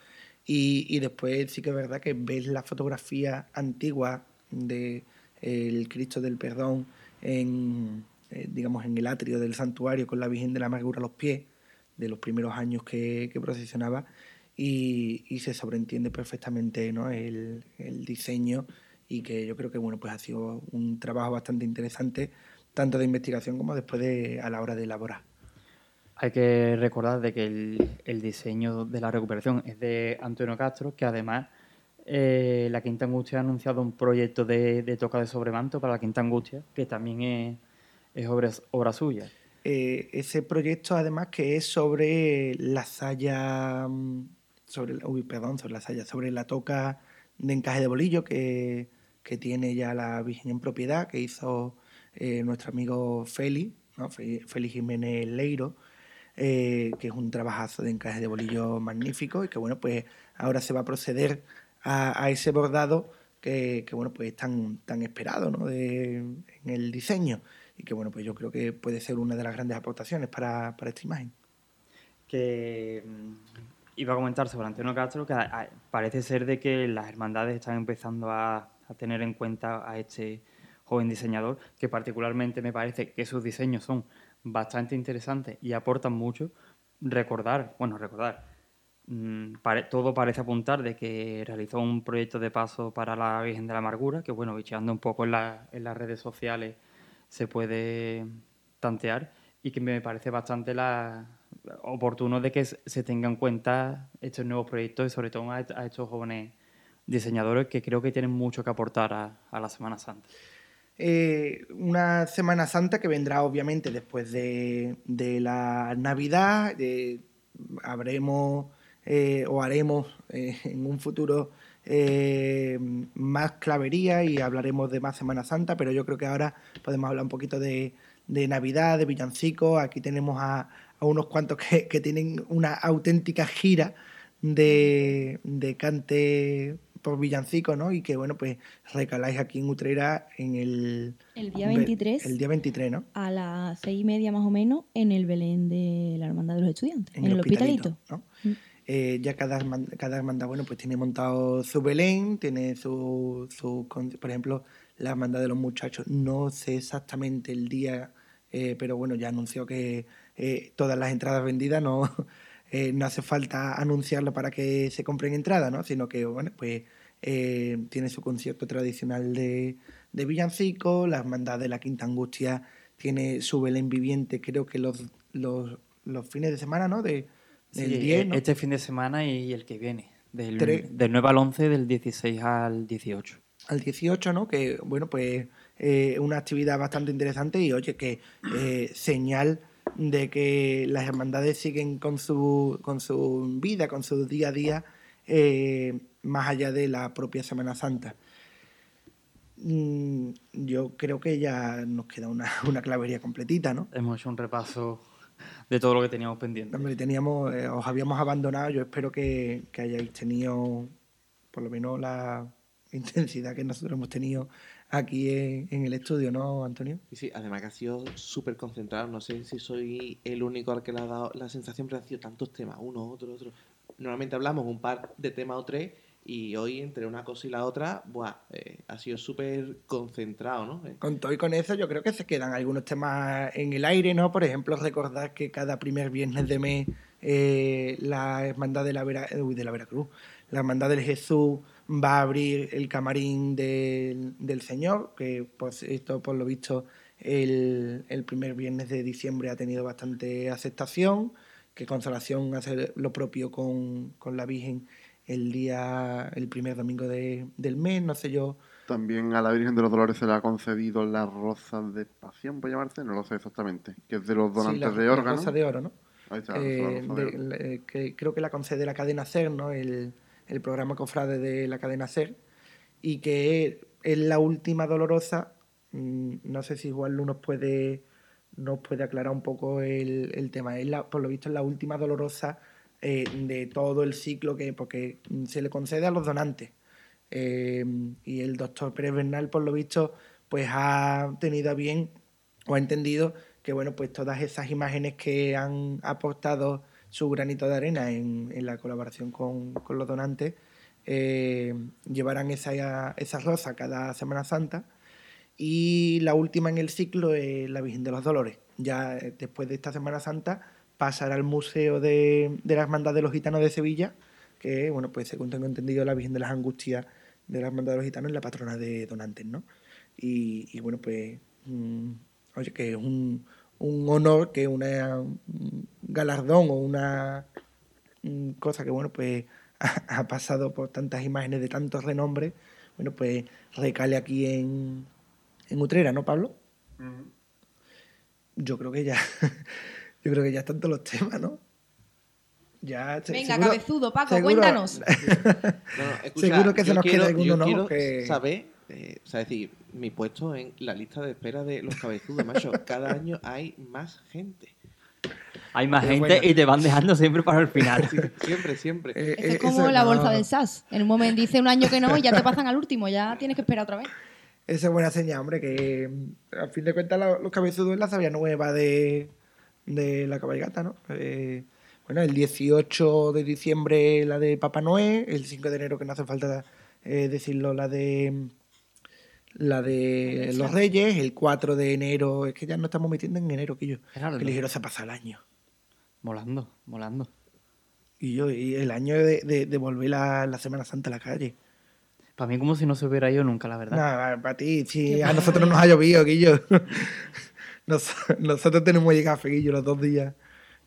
Y, y después sí que es verdad que ves la fotografía antigua de el Cristo del Perdón en, eh, digamos, en el atrio del santuario con la Virgen de la Amargura a los pies, de los primeros años que, que procesionaba, y, y se sobreentiende perfectamente ¿no? el, el diseño y que yo creo que bueno pues ha sido un trabajo bastante interesante tanto de investigación como después de a la hora de elaborar. Hay que recordar de que el, el diseño de la recuperación es de Antonio Castro, que además eh, la Quinta Angustia ha anunciado un proyecto de, de toca de sobremanto para la Quinta Angustia, que también es, es obra, obra suya. Eh, ese proyecto además que es sobre la saya mm, sobre uy, perdón, sobre la saya, sobre la toca de encaje de bolillo que, que tiene ya la Virgen en propiedad, que hizo eh, nuestro amigo Feli, ¿no? Fe- Félix Jiménez Leiro, eh, que es un trabajazo de encaje de bolillo magnífico y que bueno, pues ahora se va a proceder a, ese bordado que, que, bueno, pues es tan, tan esperado ¿no? de, en el diseño y que bueno, pues yo creo que puede ser una de las grandes aportaciones para, para esta imagen. que mm, iba a comentar sobre Antonio Castro que parece ser de que las hermandades están empezando a, a tener en cuenta a este joven diseñador, que particularmente me parece que sus diseños son bastante interesantes y aportan mucho. Recordar, bueno, recordar, mm, todo parece apuntar de que realizó un proyecto de paso para la Virgen de la Amargura, que bueno, bicheando un poco en, la- en las redes sociales se puede tantear y que me parece bastante la, oportuno de que se tengan en cuenta estos nuevos proyectos y sobre todo a estos jóvenes diseñadores que creo que tienen mucho que aportar a, la Semana Santa. Eh, una Semana Santa que vendrá obviamente después de, de la Navidad. eh, habremos eh, o haremos en un futuro más clavería y hablaremos de más Semana Santa, pero yo creo que ahora podemos hablar un poquito de, Navidad, de villancicos. Aquí tenemos a, unos cuantos que, tienen una auténtica gira de cante por villancico, ¿no? Y que, bueno, pues recaláis aquí en Utrera en el... El día 23. El día 23, ¿no? A las seis y media más o menos en el Belén de la Hermandad de los Estudiantes, en, el hospitalito. ¿no? Mm. Eh, ya cada, cada hermandad, bueno, pues tiene montado su Belén, tiene su, su por ejemplo, la hermandad de los muchachos, no sé exactamente el día, eh, pero bueno, ya anunció que eh, todas las entradas vendidas no, eh, no hace falta anunciarlo para que se compren entradas, ¿no? Sino que, bueno, pues eh, tiene su concierto tradicional de, de villancico, la hermandad de la Quinta Angustia tiene su Belén viviente, creo que los, los, los fines de semana, ¿no? De, del Sí, 10, ¿no? Este fin de semana y el que viene, del, Tres. del 9 al 11, del 16 al 18. al 18, ¿no? Que, bueno, pues eh, una actividad bastante interesante y, oye, que eh, señal de que las hermandades siguen con su, con su vida, con su día a día, eh, más allá de la propia Semana Santa. Mm, Yo creo que ya nos queda una, una clavería completita, ¿no? Hemos hecho un repaso de todo lo que teníamos pendiente. Hombre, teníamos, eh, os habíamos abandonado. Yo espero que, que hayáis tenido por lo menos la intensidad que nosotros hemos tenido aquí en, en el estudio, ¿no, Antonio? Sí, además que ha sido súper concentrado. No sé si soy el único al que le ha dado la sensación, pero han sido tantos temas, uno, otro, otro. Normalmente hablamos un par de temas o tres, y hoy entre una cosa y la otra, buah, eh, ha sido súper concentrado, ¿no? Eh, Con todo y con eso, yo creo que se quedan algunos temas en el aire, ¿no? Por ejemplo, recordar que cada primer viernes de mes eh, la Hermandad de la, Vera- uy, de la Veracruz, la Hermandad del Jesús va a abrir el camarín del, del Señor, que pues esto por lo visto el, el primer viernes de diciembre ha tenido bastante aceptación, que Consolación hace lo propio con, con la Virgen el día, el primer domingo de- del mes, no sé yo. También a la Virgen de los Dolores se le ha concedido la rosa de pasión, puede llamarse, no lo sé exactamente, que es de los donantes Sí, la- de la órganos. Rosa de oro, ¿no? Ahí está, Eh, la rosa de de- oro. la- eh, que creo que la concede la cadena SER, ¿no? El, el programa Cofrade de la cadena SER. Y que es la última dolorosa. mm, No sé si igual nos puede, nos puede aclarar un poco el, el tema. Es la, por lo visto es la última dolorosa eh, de todo el ciclo que porque se le concede a los donantes. Eh, y el doctor Pérez Bernal, por lo visto, pues ha tenido bien o ha entendido que bueno, pues todas esas imágenes que han aportado su granito de arena en, la colaboración con, los donantes, eh, llevarán esa, esa rosa cada Semana Santa. Y la última en el ciclo es la Virgen de los Dolores. Ya eh, después de esta Semana Santa pasará al Museo de, de la de los Gitanos de Sevilla, que, bueno, pues según tengo entendido, la Virgen de las Angustias de la Hermandad de los Gitanos es la patrona de donantes, ¿no? Y, y bueno, pues, mm, oye, que es un, un honor, que una, un galardón o una mm, cosa que, bueno, pues ha, ha pasado por tantas imágenes de tantos renombres, bueno, pues recale aquí en, en Utrera, ¿no, Pablo? Yo creo que ya, yo creo que ya están todos los temas, ¿no? Ya, Venga, seguro- cabezudo, Paco, seguro- cuéntanos. No, no, escucha, Seguro que se nos queda alguno, yo ¿no? Que- saber, eh, o sea, decir, mi puesto en la lista de espera de los cabezudos, macho. Cada año hay más gente. Hay más Pero gente bueno. y te van dejando siempre para el final. Siempre, siempre. Eh, Esto eh, es como la no, bolsa del SAS. En un momento dice un año que no y ya te pasan al último, ya tienes que esperar otra vez. Esa es buena señal, hombre, que mm, a fin de cuentas los cabezudos es la sabia nueva de, de la cabalgata, ¿no? Eh, bueno, el 18 de diciembre la de Papá Noé, el 5 de enero, que no hace falta eh, decirlo, la de la de los Reyes, el 4 de enero, es que ya no estamos metiendo en enero, que yo. Claro, que no. ligero se pasa el año. Molando, molando. Y yo, y el año de, de, de volver la, la Semana Santa a la calle. Para mí como si no se hubiera ido nunca, la verdad. Nada, para ti, sí, a nosotros nos ha llovido, Guillo. Nos- nosotros tenemos que llegar a Guillo los dos días,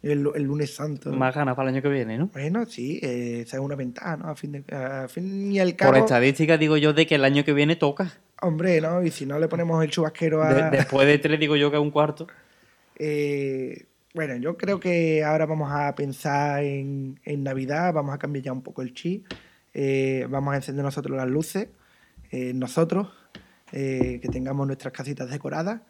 el, el lunes santo. Más ganas para el año que viene, ¿no? Bueno, sí, eh, esa es una ventaja, ¿no? A fin, de, a fin y al cabo, Por estadística digo yo de que el año que viene toca. Hombre, ¿no? Y si no le ponemos el chubasquero a... De- después de tres digo yo que es un cuarto. Eh, bueno, yo creo que ahora vamos a pensar en, en Navidad, vamos a cambiar ya un poco el chip, eh, vamos a encender nosotros las luces, eh, nosotros, eh, que tengamos nuestras casitas decoradas.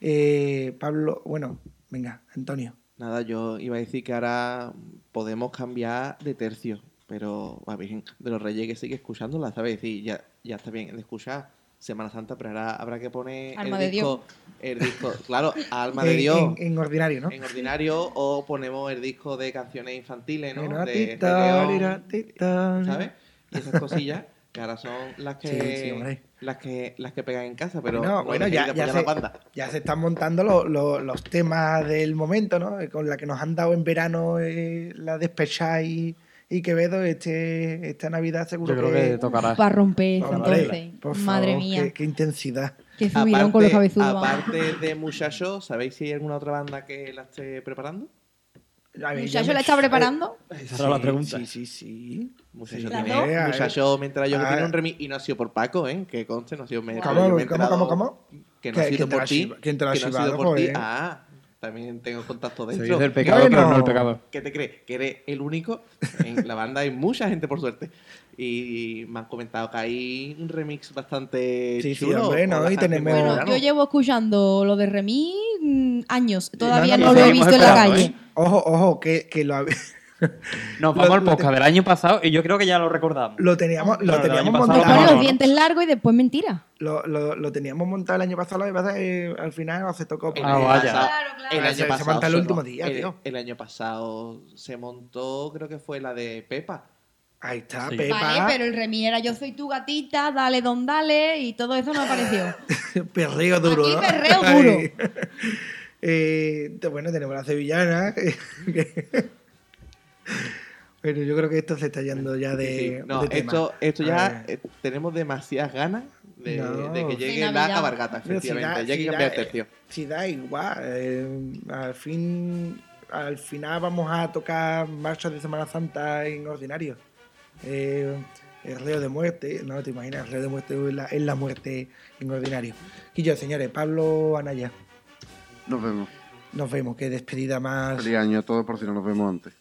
Eh, Pablo, bueno, venga, Antonio. Nada, yo iba a decir que ahora podemos cambiar de tercio, pero va bien, de los reyes que sigue escuchándola, ¿sabes? Es decir, ya, ya está bien de escuchar Semana Santa, pero ahora habrá que poner Alma el de disco, el disco, claro, Alma de Dios En, en ordinario, ¿no? en ordinario o ponemos el disco de canciones infantiles, ¿no? Era De Rey tita, León, era tita. ¿sabes? Y esas cosillas que ahora son las que Sí, sí, hombre. las que las que pegan en casa, pero Bueno, no bueno, dejéis ya, se, la banda. ya se están montando lo- lo- los temas del momento, ¿no? Eh, Con la que nos han dado en verano eh, la Despechá y, y Quevedo, este, esta Navidad seguro Yo creo que tocará. Para romper eso, Hombre, entonces. por Madre favor, mía. Qué, qué intensidad. Qué subidón con los cabezudos. vamos. aparte de Muchacho, ¿sabéis si hay alguna otra banda que la esté preparando? A ver, ¿Muchacho la está preparando? Esa era la pregunta. Sí, sí, sí. Muchacho Sí, tiene, a Muchacho mientras yo que Ah. tiene un remix y no ha sido por Paco, ¿eh? Que conste, no ha sido me- ¿Cómo, cómo, cómo, cómo? Que no ha ¿Qué- sido por ti. chiva- quién te la ha que no ha sido por ti. Ah, también tengo contacto Se dentro. dice el pecado, Bueno. pero no el pecador. ¿Qué te crees? Que eres el único. En la banda hay mucha gente, por suerte. Y me han comentado que hay un remix bastante Sí, sí, chulo. hombre, con ¿no? Y tenemos- Bueno, verano. yo llevo escuchando lo de Remy mm, años. Todavía no, no, no, lo he visto en la calle. ¿eh? Ojo, ojo, que, que lo, hab- Nos Lo- vamos al podcast del año pasado y yo creo que ya lo recordamos. lo teníamos, lo teníamos pasado montado. No, los dientes largos y después mentira. Lo, lo, lo teníamos montado el año pasado, lo que pasa es que al final no se tocó. El Ah, año vaya. pasado- Claro, claro. El Se- año se pasado. monta el se- último día, el- tío. El año pasado se montó, creo que fue la de Pepa. Ahí está, Sí. Pepa. Vale, pero el Remy era yo soy tu gatita, dale don dale y todo eso no apareció. Perreo duro, Aquí ¿no? perreo duro. Eh, bueno, tenemos la sevillana. Pero yo creo que esto se está yendo ya de. Sí, sí. No, de tema. esto, esto ya eh, tenemos demasiadas ganas de, No. de que llegue la Navidad. cabargata, si efectivamente. da- ya hay si que cambiar el tercio. Si da igual. eh, al fin. Al final vamos a tocar marchas de Semana Santa en ordinario. Eh, el reo de muerte, no te imaginas, el reo de muerte es la, es la muerte en ordinario. Y yo, señores, Pablo Anaya, Nos vemos. nos vemos, qué despedida más. Feliz año a todos por si no nos vemos antes.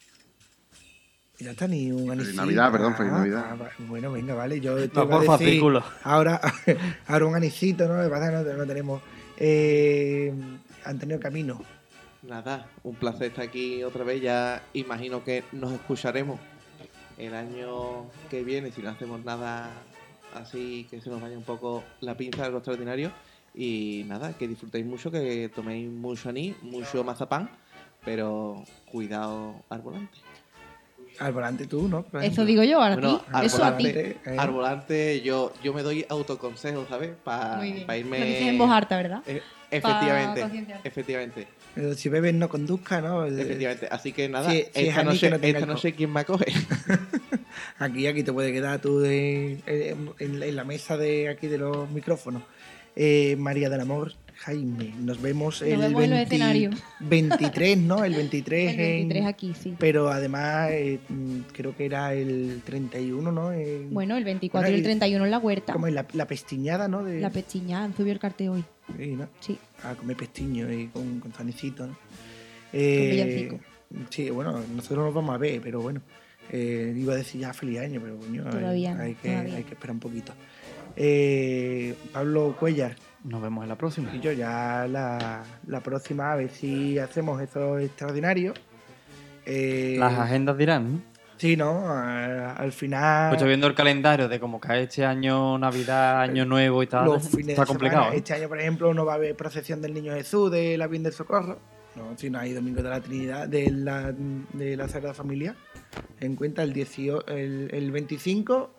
Ya está ni un Feliz anisito. Navidad, perdón, feliz Navidad. ah, bueno, venga, vale. Yo te No, iba a por decir, fascículo. ahora, ahora un anisito, ¿no? Que pasa no, no tenemos. Eh, Antonio Camino. Nada, un placer estar aquí otra vez. Ya imagino que nos escucharemos el año que viene si no hacemos nada así que se nos vaya un poco la pinza de lo extraordinario. Y nada, que disfrutéis mucho, que toméis mucho anís, mucho mazapán, pero cuidado al volante. Al volante tú, ¿no? Eso digo yo, ahora Bueno, ti. al Eso a ti. volante, eh. Al volante yo, yo me doy autoconsejos, ¿sabes? Para irme... Lo dices en voz harta, ¿verdad? Eh, efectivamente, efectivamente, Pero si bebes no conduzca, ¿no? Efectivamente. Así que nada, Si- si es esta, noche, no esta noche ¿quién me acoge? Aquí, aquí te puede quedar tú de- en, en la mesa de aquí de los micrófonos. Eh, María del Amor, Jaime, nos vemos el vemos en los 20 escenarios. 23, ¿no? El 23, El 23 en- aquí, sí. Pero además, eh, mm, creo que era el 31, ¿no? En- Bueno, el 24 Bueno, y el y- 31 en la huerta. Como en la, la pestiñada, ¿no? De, La pechiñada, subió el cartel hoy. Sí, ¿no? Sí. A comer pestiño y con, con zanecito, ¿no? villancico. sí, bueno, nosotros nos vamos a ver, pero bueno. eh, iba a decir ya feliz año, pero coño, hay- Todavía no, hay, que, todavía. hay que esperar un poquito. Eh, Pablo Cuellar Nos vemos en la próxima. y yo ya la, la próxima, a ver si hacemos eso extraordinario. Eh, Las agendas dirán, ¿no? Sí, ¿no? Al final. Pues viendo el calendario de cómo cae este año, Navidad, Año Nuevo y tal, está complicado. semana. ¿eh? Este año, por ejemplo, no va a haber procesión del Niño Jesús de la Virgen del Socorro. No, si no hay Domingo de la Trinidad de la, de la Sagrada Familia. En cuenta el, 18, el, el 25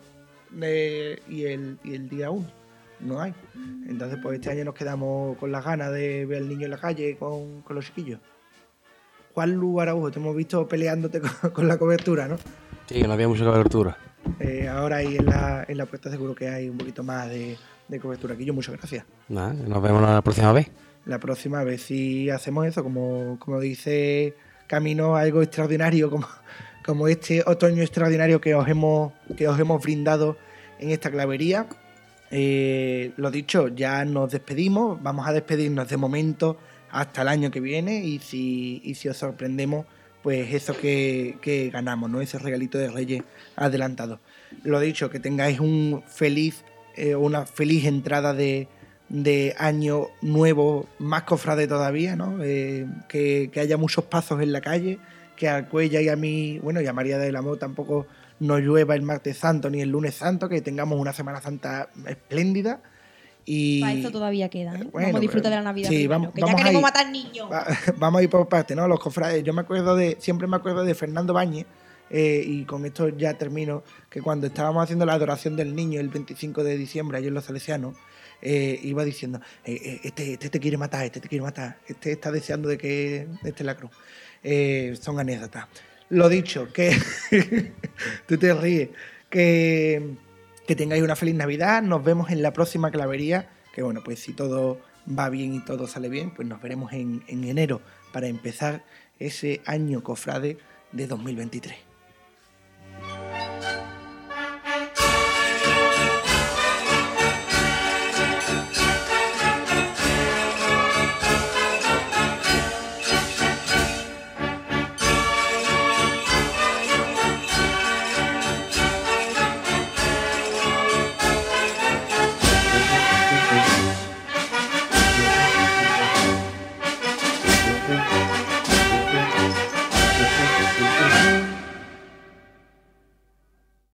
de- y, el, y el día 1. No hay. Entonces, pues este año nos quedamos con las ganas de ver al niño en la calle con, con los chiquillos. Juan Lu Araujo, te hemos visto peleándote con, con la cobertura, ¿no? Sí, que no había mucha cobertura. Eh, ahora ahí en la, en la puerta seguro que hay un poquito más de, de cobertura. Aquí yo, muchas gracias. Nada, nos vemos la próxima vez. La próxima vez si hacemos eso, como, como dice Camino, algo extraordinario, como, como este otoño extraordinario que os hemos, que os hemos brindado en esta clavería. Eh, lo dicho, ya nos despedimos, vamos a despedirnos de momento hasta el año que viene y si, y si os sorprendemos, pues eso que, que ganamos, ¿no? Ese regalito de Reyes adelantado. Lo dicho, que tengáis un feliz, eh, una feliz entrada de, de año nuevo, más cofrade todavía, ¿no? Eh, que, que haya muchos pasos en la calle, que a Cuella y a mí, bueno, y a María del Amor tampoco no llueva el martes santo ni el lunes santo, que tengamos una Semana Santa espléndida. Y Para eso todavía queda. ¿eh? Bueno, vamos a disfrutar de la Navidad. sí, primero, vamos- que vamos ya queremos matar niños. Va- Vamos a ir por partes, ¿no? Los cofrades. Yo me acuerdo de, siempre me acuerdo de Fernando Bañez, eh, y con esto ya termino, que cuando estábamos haciendo la adoración del niño el 25 de diciembre, allí en los Salesianos, eh, iba diciendo, eh, eh, este, este te quiere matar, este te quiere matar, este está deseando de que esté la cruz. Son anécdotas. Lo dicho, que tú te ríes. Que, que tengáis una feliz Navidad. Nos vemos en la próxima clavería. Que bueno, pues si todo va bien y todo sale bien, pues nos veremos en, en enero para empezar ese año cofrade de 2023.